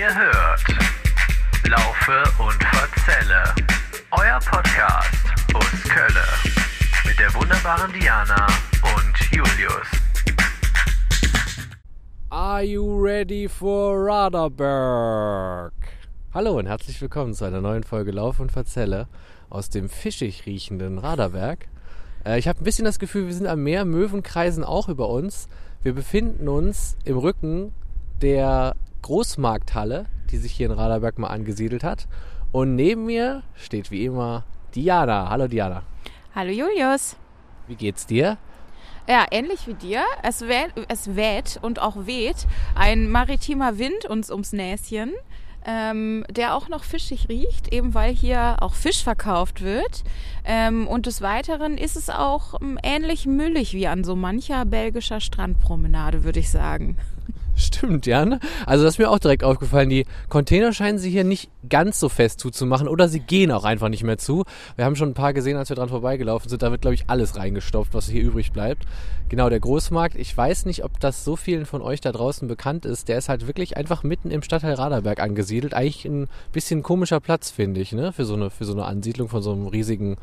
Ihr hört Laufe und Verzelle, euer Podcast aus Kölle mit der wunderbaren Diana und Julius. Are you ready for Raderberg? Hallo und herzlich willkommen zu einer neuen Folge Lauf und Verzelle aus dem fischig riechenden Raderberg. Äh, ich habe ein bisschen das Gefühl, wir sind am Meer, Möwen kreisen auch über uns. Wir befinden uns im Rücken der Großmarkthalle, die sich hier in Raderberg mal angesiedelt hat. Und neben mir steht wie immer Diana. Hallo Diana. Hallo Julius. Wie geht's dir? Ja, ähnlich wie dir. Es weht, es weht und auch weht ein maritimer Wind uns ums Näschen, ähm, der auch noch fischig riecht, eben weil hier auch Fisch verkauft wird. Ähm, und des Weiteren ist es auch ähm, ähnlich müllig wie an so mancher belgischer Strandpromenade, würde ich sagen. Stimmt, ja. Ne? Also das ist mir auch direkt aufgefallen. Die Container scheinen sie hier nicht ganz so fest zuzumachen oder sie gehen auch einfach nicht mehr zu. Wir haben schon ein paar gesehen, als wir dran vorbeigelaufen sind. Da wird, glaube ich, alles reingestopft, was hier übrig bleibt. Genau, der Großmarkt. Ich weiß nicht, ob das so vielen von euch da draußen bekannt ist. Der ist halt wirklich einfach mitten im Stadtteil Raderberg angesiedelt. Eigentlich ein bisschen komischer Platz, finde ich, ne? Für so eine, für so eine Ansiedlung von so einem riesigen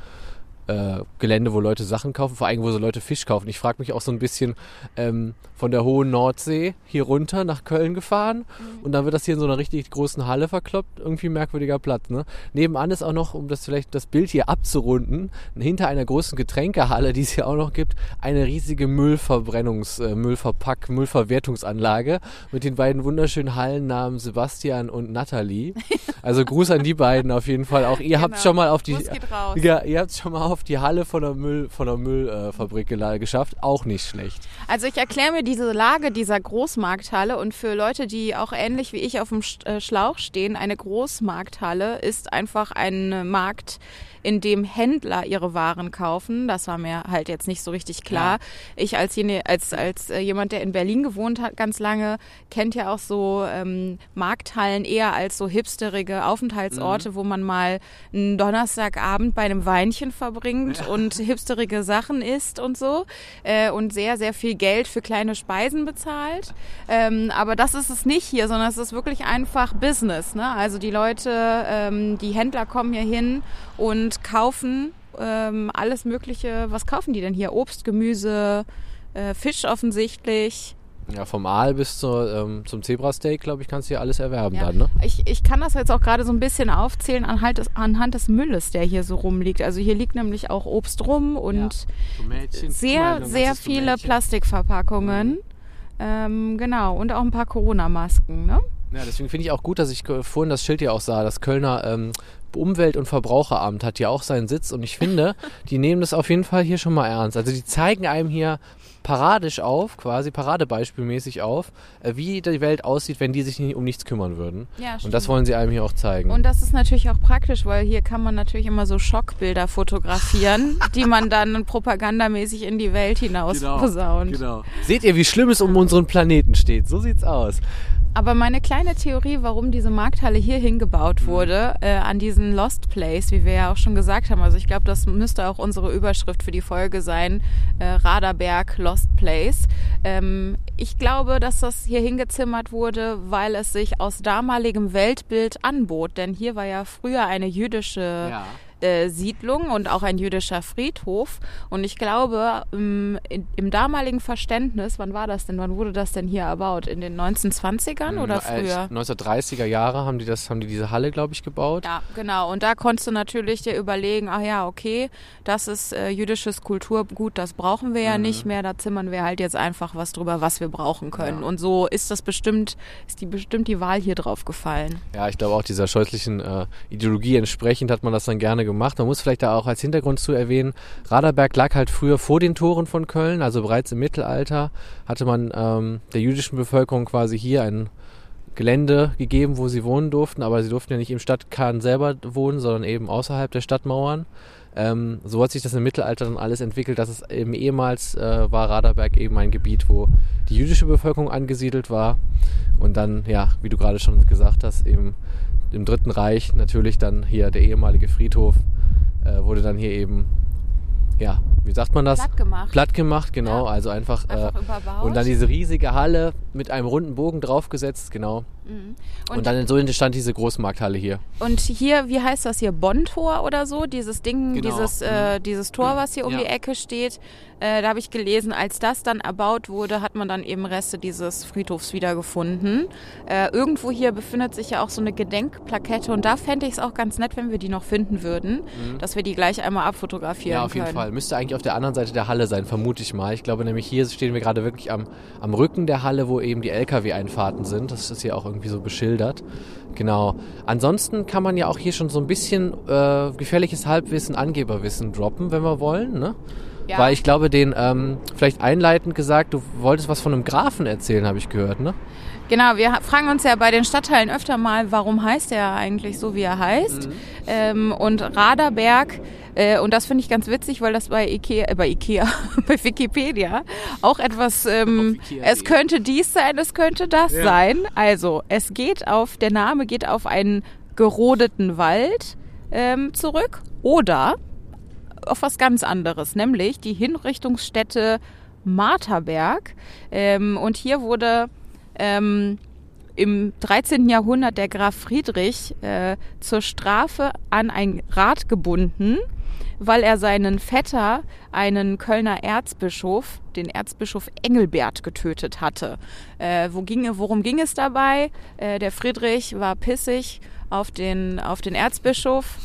äh, Gelände, wo Leute Sachen kaufen, vor allem wo so Leute Fisch kaufen. Ich frage mich auch so ein bisschen ähm, von der hohen Nordsee hier runter nach Köln gefahren mhm. und dann wird das hier in so einer richtig großen Halle verkloppt. Irgendwie merkwürdiger Platz. Ne? Nebenan ist auch noch, um das vielleicht das Bild hier abzurunden, hinter einer großen Getränkehalle, die es hier auch noch gibt, eine riesige Müllverbrennungs-, äh, Müllverpack-, Müllverwertungsanlage mit den beiden wunderschönen Hallennamen Sebastian und Nathalie. Also Gruß an die beiden auf jeden Fall. Auch ihr genau. habt schon mal auf die, ja, ihr habt schon mal auf auf die Halle von der, Müll, Müllfabrik äh, geschafft. Auch nicht schlecht. Also ich erkläre mir diese Lage dieser Großmarkthalle und für Leute, die auch ähnlich wie ich auf dem äh, Schlauch stehen, eine Großmarkthalle ist einfach ein Markt, in dem Händler ihre Waren kaufen. Das war mir halt jetzt nicht so richtig klar. Ja. Ich als, jene, als, als äh, jemand, der in Berlin gewohnt hat ganz lange, kennt ja auch so ähm, Markthallen eher als so hipsterige Aufenthaltsorte, mhm. wo man mal einen Donnerstagabend bei einem Weinchen verbringt ja. und hipsterige Sachen isst und so äh, und sehr, sehr viel Geld für kleine Speisen bezahlt. Ähm, aber das ist es nicht hier, sondern es ist wirklich einfach Business. Ne? Also die Leute, ähm, die Händler kommen hier hin und kaufen ähm, alles Mögliche. Was kaufen die denn hier? Obst, Gemüse, äh, Fisch offensichtlich. Ja, vom Aal bis zur, ähm, zum Zebrasteak, glaube ich, kannst du hier alles erwerben ja. dann, ne? Ich, ich kann das jetzt auch gerade so ein bisschen aufzählen anhand des, anhand des Mülles, der hier so rumliegt. Also hier liegt nämlich auch Obst rum und ja. sehr, sehr viele Plastikverpackungen. Mhm. Ähm, genau, und auch ein paar Corona-Masken, ne? Ja, deswegen finde ich auch gut, dass ich vorhin das Schild hier auch sah. Das Kölner ähm, Umwelt- und Verbraucheramt hat hier auch seinen Sitz und ich finde, die nehmen das auf jeden Fall hier schon mal ernst. Also die zeigen einem hier paradisch auf, quasi paradebeispielmäßig auf, äh, wie die Welt aussieht, wenn die sich nicht um nichts kümmern würden. Ja, und das wollen sie einem hier auch zeigen. Und das ist natürlich auch praktisch, weil hier kann man natürlich immer so Schockbilder fotografieren, die man dann propagandamäßig in die Welt hinaus genau, posaunt. Genau. Seht ihr, wie schlimm es um unseren Planeten steht? So sieht's aus. Aber meine kleine Theorie, warum diese Markthalle hier hingebaut mhm. wurde, äh, an diesen Lost Place, wie wir ja auch schon gesagt haben, also ich glaube, das müsste auch unsere Überschrift für die Folge sein, äh, Raderberg Lost Place. Ähm, ich glaube, dass das hier hingezimmert wurde, weil es sich aus damaligem Weltbild anbot, denn hier war ja früher eine jüdische ja äh, Siedlung und auch ein jüdischer Friedhof. Und ich glaube, im, im, damaligen Verständnis, wann war das denn? Wann wurde das denn hier erbaut? In den 1920ern hm, oder früher? 1930er Jahre haben die das, haben die diese Halle, glaube ich, gebaut. Ja, genau. Und da konntest du natürlich dir überlegen, ach ja, okay, das ist äh, jüdisches Kulturgut, das brauchen wir ja mhm. nicht mehr. Da zimmern wir halt jetzt einfach was drüber, was wir brauchen können. Ja. Und so ist das bestimmt, ist die bestimmt die Wahl hier drauf gefallen. Ja, ich glaube auch dieser scheußlichen äh, Ideologie entsprechend hat man das dann gerne gemacht. Man muss vielleicht da auch als Hintergrund zu erwähnen, Raderberg lag halt früher vor den Toren von Köln, also bereits im Mittelalter hatte man ähm, der jüdischen Bevölkerung quasi hier ein Gelände gegeben, wo sie wohnen durften, aber sie durften ja nicht im Stadtkern selber wohnen, sondern eben außerhalb der Stadtmauern. Ähm, so hat sich das im Mittelalter dann alles entwickelt, dass es eben ehemals äh, war Raderberg eben ein Gebiet, wo die jüdische Bevölkerung angesiedelt war und dann, ja, wie du gerade schon gesagt hast, eben im Dritten Reich natürlich dann hier der ehemalige Friedhof äh, wurde dann hier eben ja, wie sagt man das? Platt gemacht. Platt gemacht, genau. Ja. Also einfach, Einfach äh, überbaut. und dann diese riesige Halle mit einem runden Bogen draufgesetzt, genau. Und, Und- dann so entstand diese Großmarkthalle hier. Und hier, wie heißt das hier, Bonn-Tor oder so? Dieses Ding, Genau. dieses, äh, dieses Tor, was hier um Ja. die Ecke steht. Äh, da habe ich gelesen, als das dann erbaut wurde, hat man dann eben Reste dieses Friedhofs wiedergefunden. Äh, irgendwo hier befindet sich ja auch so eine Gedenkplakette und da fände ich es auch ganz nett, wenn wir die noch finden würden, dass wir die gleich einmal abfotografieren Mhm. Ja, auf jeden können. Fall. Müsste eigentlich auf der anderen Seite der Halle sein, vermute ich mal. Ich glaube nämlich, hier stehen wir gerade wirklich am, am Rücken der Halle, wo eben die LKW-Einfahrten sind. Das ist hier auch irgendwie so beschildert. Genau. Ansonsten kann man ja auch hier schon so ein bisschen äh, gefährliches Halbwissen, Angeberwissen droppen, wenn wir wollen. Ne? Ja. Weil ich glaube, den, ähm, vielleicht einleitend gesagt, du wolltest was von einem Grafen erzählen, habe ich gehört, ne? Genau, wir fragen uns ja bei den Stadtteilen öfter mal, warum heißt er eigentlich so, wie er heißt. Ähm, und Raderberg, äh, und das finde ich ganz witzig, weil das bei Ikea, äh, bei Ikea, bei Wikipedia auch etwas, ähm, es könnte dies sein, es könnte das sein. Also, es geht auf, der Name geht auf einen gerodeten Wald ähm, zurück oder auf was ganz anderes, nämlich die Hinrichtungsstätte Marterberg. Ähm, und hier wurde ähm, im 13. Jahrhundert der Graf Friedrich äh, zur Strafe an ein Rad gebunden, weil er seinen Vetter, einen Kölner Erzbischof, den Erzbischof Engelbert, getötet hatte. Äh, wo ging, worum ging es dabei? Äh, der Friedrich war pissig auf den, auf den Erzbischof,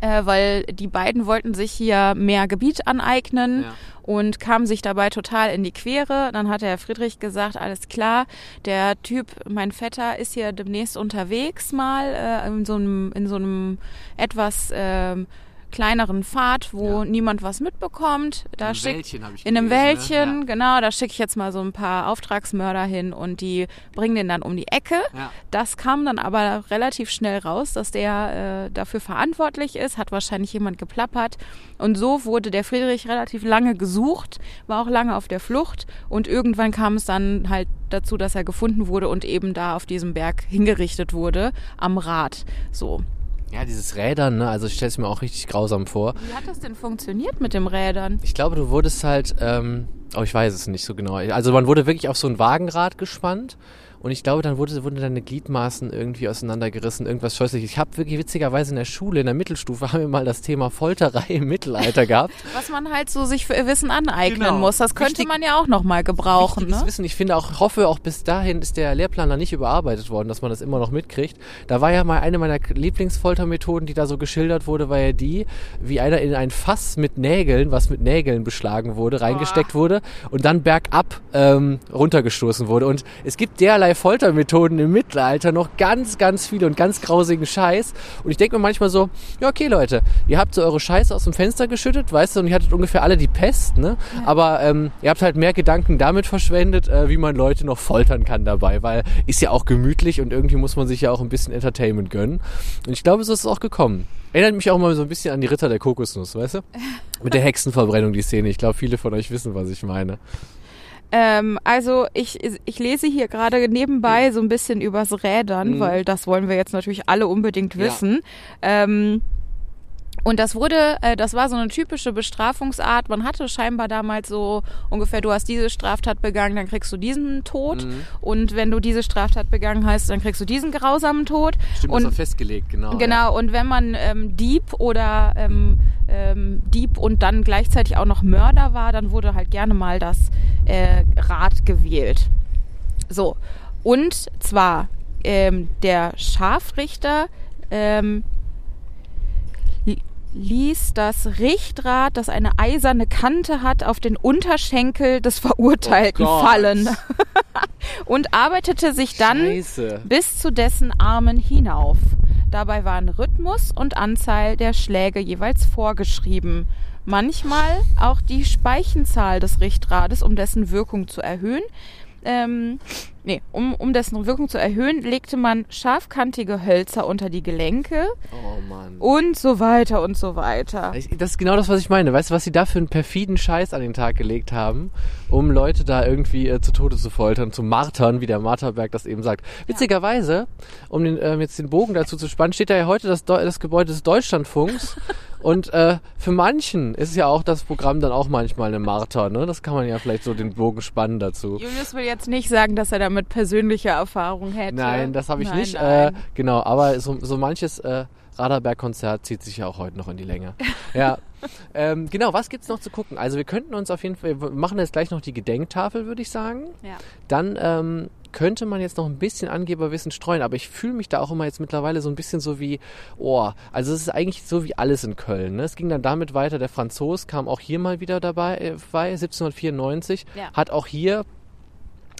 äh, weil die beiden wollten sich hier mehr Gebiet aneignen Ja. und kamen sich dabei total in die Quere. Dann hat der Herr Friedrich gesagt, alles klar, der Typ, mein Vetter, ist hier demnächst unterwegs mal äh, in so einem, in so einem etwas ähm, kleineren Pfad, wo Ja. niemand was mitbekommt. Da einem schickt- Wäldchen habe ich in einem gelesen, ne? Wäldchen, Ja. genau, da schicke ich jetzt mal so ein paar Auftragsmörder hin und die bringen den dann um die Ecke. Ja. Das kam dann aber relativ schnell raus, dass der äh, dafür verantwortlich ist, hat wahrscheinlich jemand geplappert. Und so wurde der Friedrich relativ lange gesucht, war auch lange auf der Flucht und irgendwann kam es dann halt dazu, dass er gefunden wurde und eben da auf diesem Berg hingerichtet wurde, am Rad. So. Ja, dieses Rädern, ne? Also ich stelle es mir auch richtig grausam vor. Wie hat das denn funktioniert mit den Rädern? Ich glaube, du wurdest halt, ähm, oh, ich weiß es nicht so genau. Also man wurde wirklich auf so ein Wagenrad gespannt und ich glaube, dann wurde, wurden deine Gliedmaßen irgendwie auseinandergerissen, irgendwas scheußliches. Ich habe wirklich witzigerweise in der Schule, in der Mittelstufe, haben wir mal das Thema Folterei im Mittelalter gehabt. Was man halt so sich für Wissen aneignen Genau. muss. Das könnte Wichtig- man ja auch noch mal gebrauchen. Ne? Wissen. Ich finde auch, hoffe auch bis dahin ist der Lehrplan da nicht überarbeitet worden, dass man das immer noch mitkriegt. Da war ja mal eine meiner Lieblingsfoltermethoden, die da so geschildert wurde, war ja die, wie einer in ein Fass mit Nägeln, was mit Nägeln beschlagen wurde, reingesteckt wurde und dann bergab ähm, runtergestoßen wurde. Und es gibt derlei Foltermethoden im Mittelalter noch ganz, ganz viele und ganz grausigen Scheiß. Und ich denke mir manchmal so, ja okay Leute, ihr habt so eure Scheiße aus dem Fenster geschüttet, weißt du, und ihr hattet ungefähr alle die Pest, ne? Aber ähm, ihr habt halt mehr Gedanken damit verschwendet, äh, wie man Leute noch foltern kann dabei, weil ist ja auch gemütlich und irgendwie muss man sich ja auch ein bisschen Entertainment gönnen. Und ich glaube, so ist es auch gekommen. Erinnert mich auch mal so ein bisschen an die Ritter der Kokosnuss, weißt du? Mit der Hexenverbrennung, die Szene. Ich glaube, viele von euch wissen, was ich meine. Ähm, also ich, ich lese hier gerade nebenbei so ein bisschen übers Rädern, Mhm. weil das wollen wir jetzt natürlich alle unbedingt Ja. wissen. Ähm, und das wurde, äh, das war so eine typische Bestrafungsart. Man hatte scheinbar damals so ungefähr, du hast diese Straftat begangen, dann kriegst du diesen Tod. Mhm. Und wenn du diese Straftat begangen hast, dann kriegst du diesen grausamen Tod. Stimmt, und das war festgelegt, genau. Ja. Genau, und wenn man ähm, Dieb oder ähm, ähm, Dieb und dann gleichzeitig auch noch Mörder war, dann wurde halt gerne mal das äh, Rad gewählt. So, und zwar ähm, der Scharfrichter ähm, ließ das Richtrad, das eine eiserne Kante hat, auf den Unterschenkel des Verurteilten Oh fallen und arbeitete sich dann Scheiße. bis zu dessen Armen hinauf. Dabei waren Rhythmus und Anzahl der Schläge jeweils vorgeschrieben. Manchmal auch die Speichenzahl des Richtrades, um dessen Wirkung zu erhöhen. Ähm, nee, um, um dessen Wirkung zu erhöhen, legte man scharfkantige Hölzer unter die Gelenke Oh Mann. und so weiter und so weiter. Das ist genau das, was ich meine. Weißt du, was sie da für einen perfiden Scheiß an den Tag gelegt haben, um Leute da irgendwie äh, zu Tode zu foltern, zu martern, wie der Marterberg das eben sagt. Witzigerweise, um den, ähm, jetzt den Bogen dazu zu spannen, steht da ja heute das, Deu- das Gebäude des Deutschlandfunks. Und äh, für manchen ist ja auch das Programm dann auch manchmal eine Marter. Ne? Das kann man ja vielleicht so den Bogen spannen dazu. Julius will jetzt nicht sagen, dass er damit persönliche Erfahrung hätte. Nein, das habe ich Nein, nicht. Nein. Äh, genau, aber so, so manches äh, Radarberg-Konzert zieht sich ja auch heute noch in die Länge. Ja. ähm, genau, was gibt's noch zu gucken? Also wir könnten uns auf jeden Fall, wir machen jetzt gleich noch die Gedenktafel, würde ich sagen. ja. Dann ähm, könnte man jetzt noch ein bisschen Angeberwissen streuen, aber ich fühle mich da auch immer jetzt mittlerweile so ein bisschen so wie, oh, also es ist eigentlich so wie alles in Köln. Ne? Es ging dann damit weiter, der Franzos kam auch hier mal wieder dabei, äh, bei 1794, Ja. hat auch hier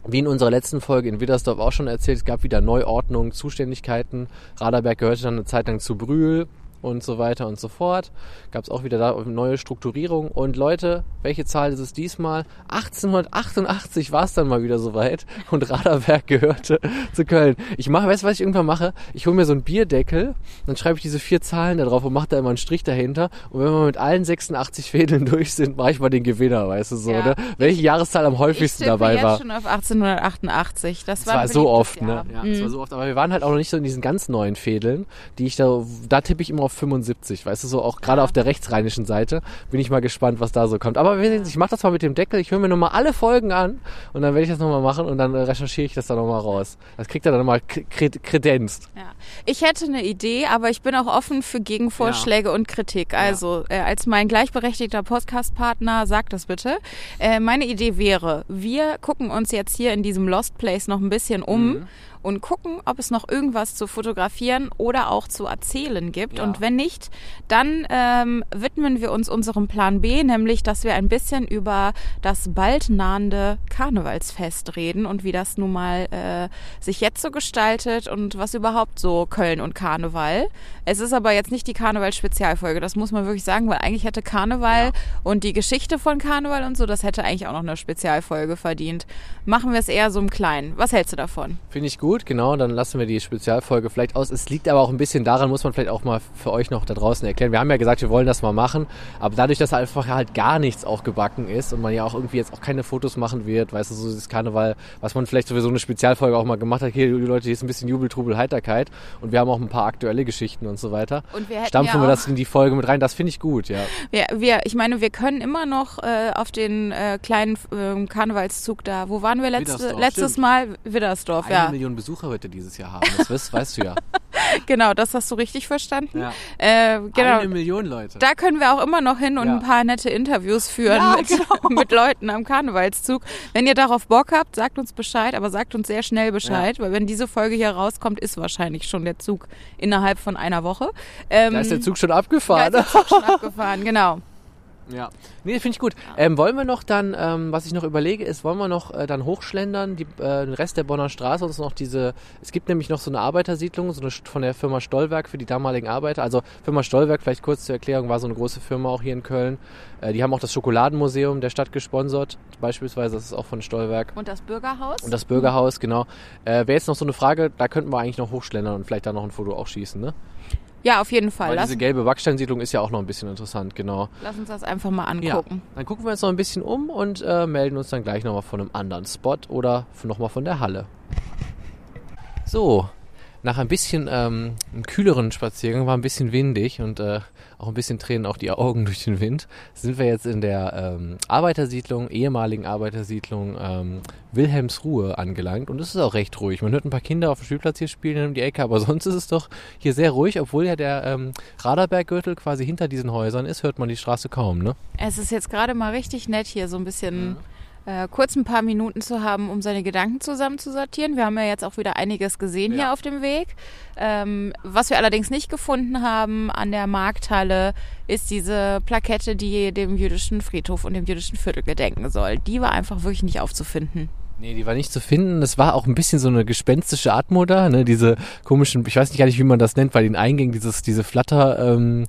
wie in unserer letzten Folge in Widdersdorf auch schon erzählt, es gab wieder Neuordnung, Zuständigkeiten. Raderberg gehörte dann eine Zeit lang zu Brühl und so weiter und so fort. Gab es auch wieder da neue Strukturierung. Und Leute, welche Zahl ist es diesmal? 1888 war es dann mal wieder soweit und Raderberg gehörte zu Köln. Ich mache, weißt du, was ich irgendwann mache? Ich hole mir so einen Bierdeckel, dann schreibe ich diese vier Zahlen da drauf und mache da immer einen Strich dahinter. Und wenn wir mit allen 86 Fädeln durch sind, mache ich mal den Gewinner, weißt du so, Ja. ne? Welche Jahreszahl am Ich häufigsten tippe dabei war. schon auf 1888. Das Es war, war so oft, ne? Jahr. Ja, Mhm. es war so oft. Aber wir waren halt auch noch nicht so in diesen ganz neuen Fädeln, die ich da, da tippe ich immer auf 75, weißt du, so auch gerade Ja. auf der rechtsrheinischen Seite. Bin ich mal gespannt, was da so kommt. Aber wir sehen, ich mache das mal mit dem Deckel, ich höre mir nochmal alle Folgen an und dann werde ich das nochmal machen und dann äh, recherchiere ich das dann nochmal raus. Das kriegt er dann nochmal kredenzt. Ja. Ich hätte eine Idee, aber ich bin auch offen für Gegenvorschläge und Kritik. Also äh, als mein gleichberechtigter Podcast-Partner, sag das bitte. Äh, meine Idee wäre, wir gucken uns jetzt hier in diesem Lost Place noch ein bisschen um. Mhm. Und gucken, ob es noch irgendwas zu fotografieren oder auch zu erzählen gibt. Ja. Und wenn nicht, dann ähm, widmen wir uns unserem Plan B, nämlich, dass wir ein bisschen über das bald nahende Karnevalsfest reden und wie das nun mal äh, sich jetzt so gestaltet und was überhaupt so Köln und Karneval. Es ist aber jetzt nicht die Karneval-Spezialfolge, das muss man wirklich sagen, weil eigentlich hätte Karneval Ja. und die Geschichte von Karneval und so, das hätte eigentlich auch noch eine Spezialfolge verdient. Machen wir es eher so im Kleinen. Was hältst du davon? Finde ich gut, genau. Dann lassen wir die Spezialfolge vielleicht aus. Es liegt aber auch ein bisschen daran, muss man vielleicht auch mal für euch noch da draußen erklären. Wir haben ja gesagt, wir wollen das mal machen, aber dadurch, dass einfach halt gar nichts auch gebacken ist und man ja auch irgendwie jetzt auch keine Fotos machen wird, weißt du, so dieses Karneval, was man vielleicht sowieso eine Spezialfolge auch mal gemacht hat, hier, die Leute, hier ist ein bisschen Jubel, Trubel, Heiterkeit und wir haben auch ein paar aktuelle Geschichten und so weiter. Und wir Stampfen ja wir das in die Folge mit rein, das finde ich gut, ja. Wir, wir, ich meine, wir können immer noch äh, auf den äh, kleinen ähm, Karnevalszug da. Wo waren wir letzte, letztes stimmt. Mal? Widdersdorf, Eine ja. Million Besucher er dieses Jahr haben, das weißt, weißt du ja. Genau, das hast du richtig verstanden. ja. Äh, genau. Eine Million Leute. Da können wir auch immer noch hin und Ja. ein paar nette Interviews führen Ja, mit, genau. mit Leuten am Karnevalszug. Wenn ihr darauf Bock habt, sagt uns Bescheid, aber sagt uns sehr schnell Bescheid, weil wenn diese Folge hier rauskommt, ist wahrscheinlich schon der Zug innerhalb von einer Woche. Ähm, da ist der Zug schon da abgefahren. ist der Zug schon abgefahren, genau. Ja. Nee, finde ich gut. Ähm, wollen wir noch dann, ähm, was ich noch überlege, ist, wollen wir noch äh, dann hochschlendern, die, äh, den Rest der Bonner Straße, uns noch diese, es gibt nämlich noch so eine Arbeitersiedlung, so eine von der Firma Stollwerk für die damaligen Arbeiter. Also Firma Stollwerk, vielleicht kurz zur Erklärung, war so eine große Firma auch hier in Köln. Äh, die haben auch das Schokoladenmuseum der Stadt gesponsert, beispielsweise, das ist auch von Stollwerk. Und das Bürgerhaus? Und das Bürgerhaus, genau. Äh, Wäre jetzt noch so eine Frage, da könnten wir eigentlich noch hochschlendern und vielleicht da noch ein Foto auch schießen, ne? Ja, auf jeden Fall. Weil Lass, diese gelbe Backsteinsiedlung ist ja auch noch ein bisschen interessant, genau. lass uns das einfach mal Ja, angucken. dann gucken wir uns noch ein bisschen um und äh, melden uns dann gleich nochmal von einem anderen Spot oder nochmal von der Halle. So, nach ein bisschen ähm, kühleren Spaziergang, war ein bisschen windig und äh, auch ein bisschen tränen auch die Augen durch den Wind, sind wir jetzt in der ähm, Arbeitersiedlung, ehemaligen Arbeitersiedlung ähm, Wilhelmsruhe angelangt und es ist auch recht ruhig. Man hört ein paar Kinder auf dem Spielplatz hier spielen um die Ecke, aber sonst ist es doch hier sehr ruhig, obwohl ja der ähm, Raderberggürtel quasi hinter diesen Häusern ist, hört man die Straße kaum, ne? Es ist jetzt gerade mal richtig nett, hier so ein bisschen äh, kurz ein paar Minuten zu haben, um seine Gedanken zusammenzusortieren. Wir haben ja jetzt auch wieder einiges gesehen Ja. hier auf dem Weg. Ähm, was wir allerdings nicht gefunden haben an der Markthalle, ist diese Plakette, die dem jüdischen Friedhof und dem jüdischen Viertel gedenken soll. Die war einfach wirklich nicht aufzufinden. Nee, die war nicht zu finden. Es war auch ein bisschen so eine gespenstische Atmo da, ne? Diese komischen, ich weiß nicht gar nicht, wie man das nennt, bei den Eingängen, dieses, diese Flatter, ähm,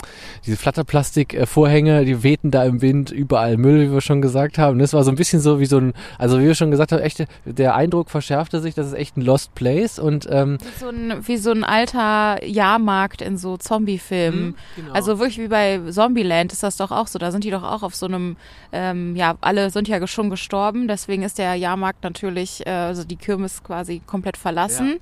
diese Flatterplastik-Vorhänge, die wehten da im Wind, überall Müll, wie wir schon gesagt haben. Das war so ein bisschen so wie so ein, also wie wir schon gesagt haben, echt, der Eindruck verschärfte sich, das ist echt ein Lost Place und ähm, Wie so ein, wie so ein alter Jahrmarkt in so Zombie-Filmen. genau. Also wirklich wie bei Zombieland ist das doch auch so. Da sind die doch auch auf so einem, ähm, ja, alle sind ja schon gestorben, deswegen ist der Jahrmarkt natürlich, äh, also die Kirmes quasi komplett verlassen.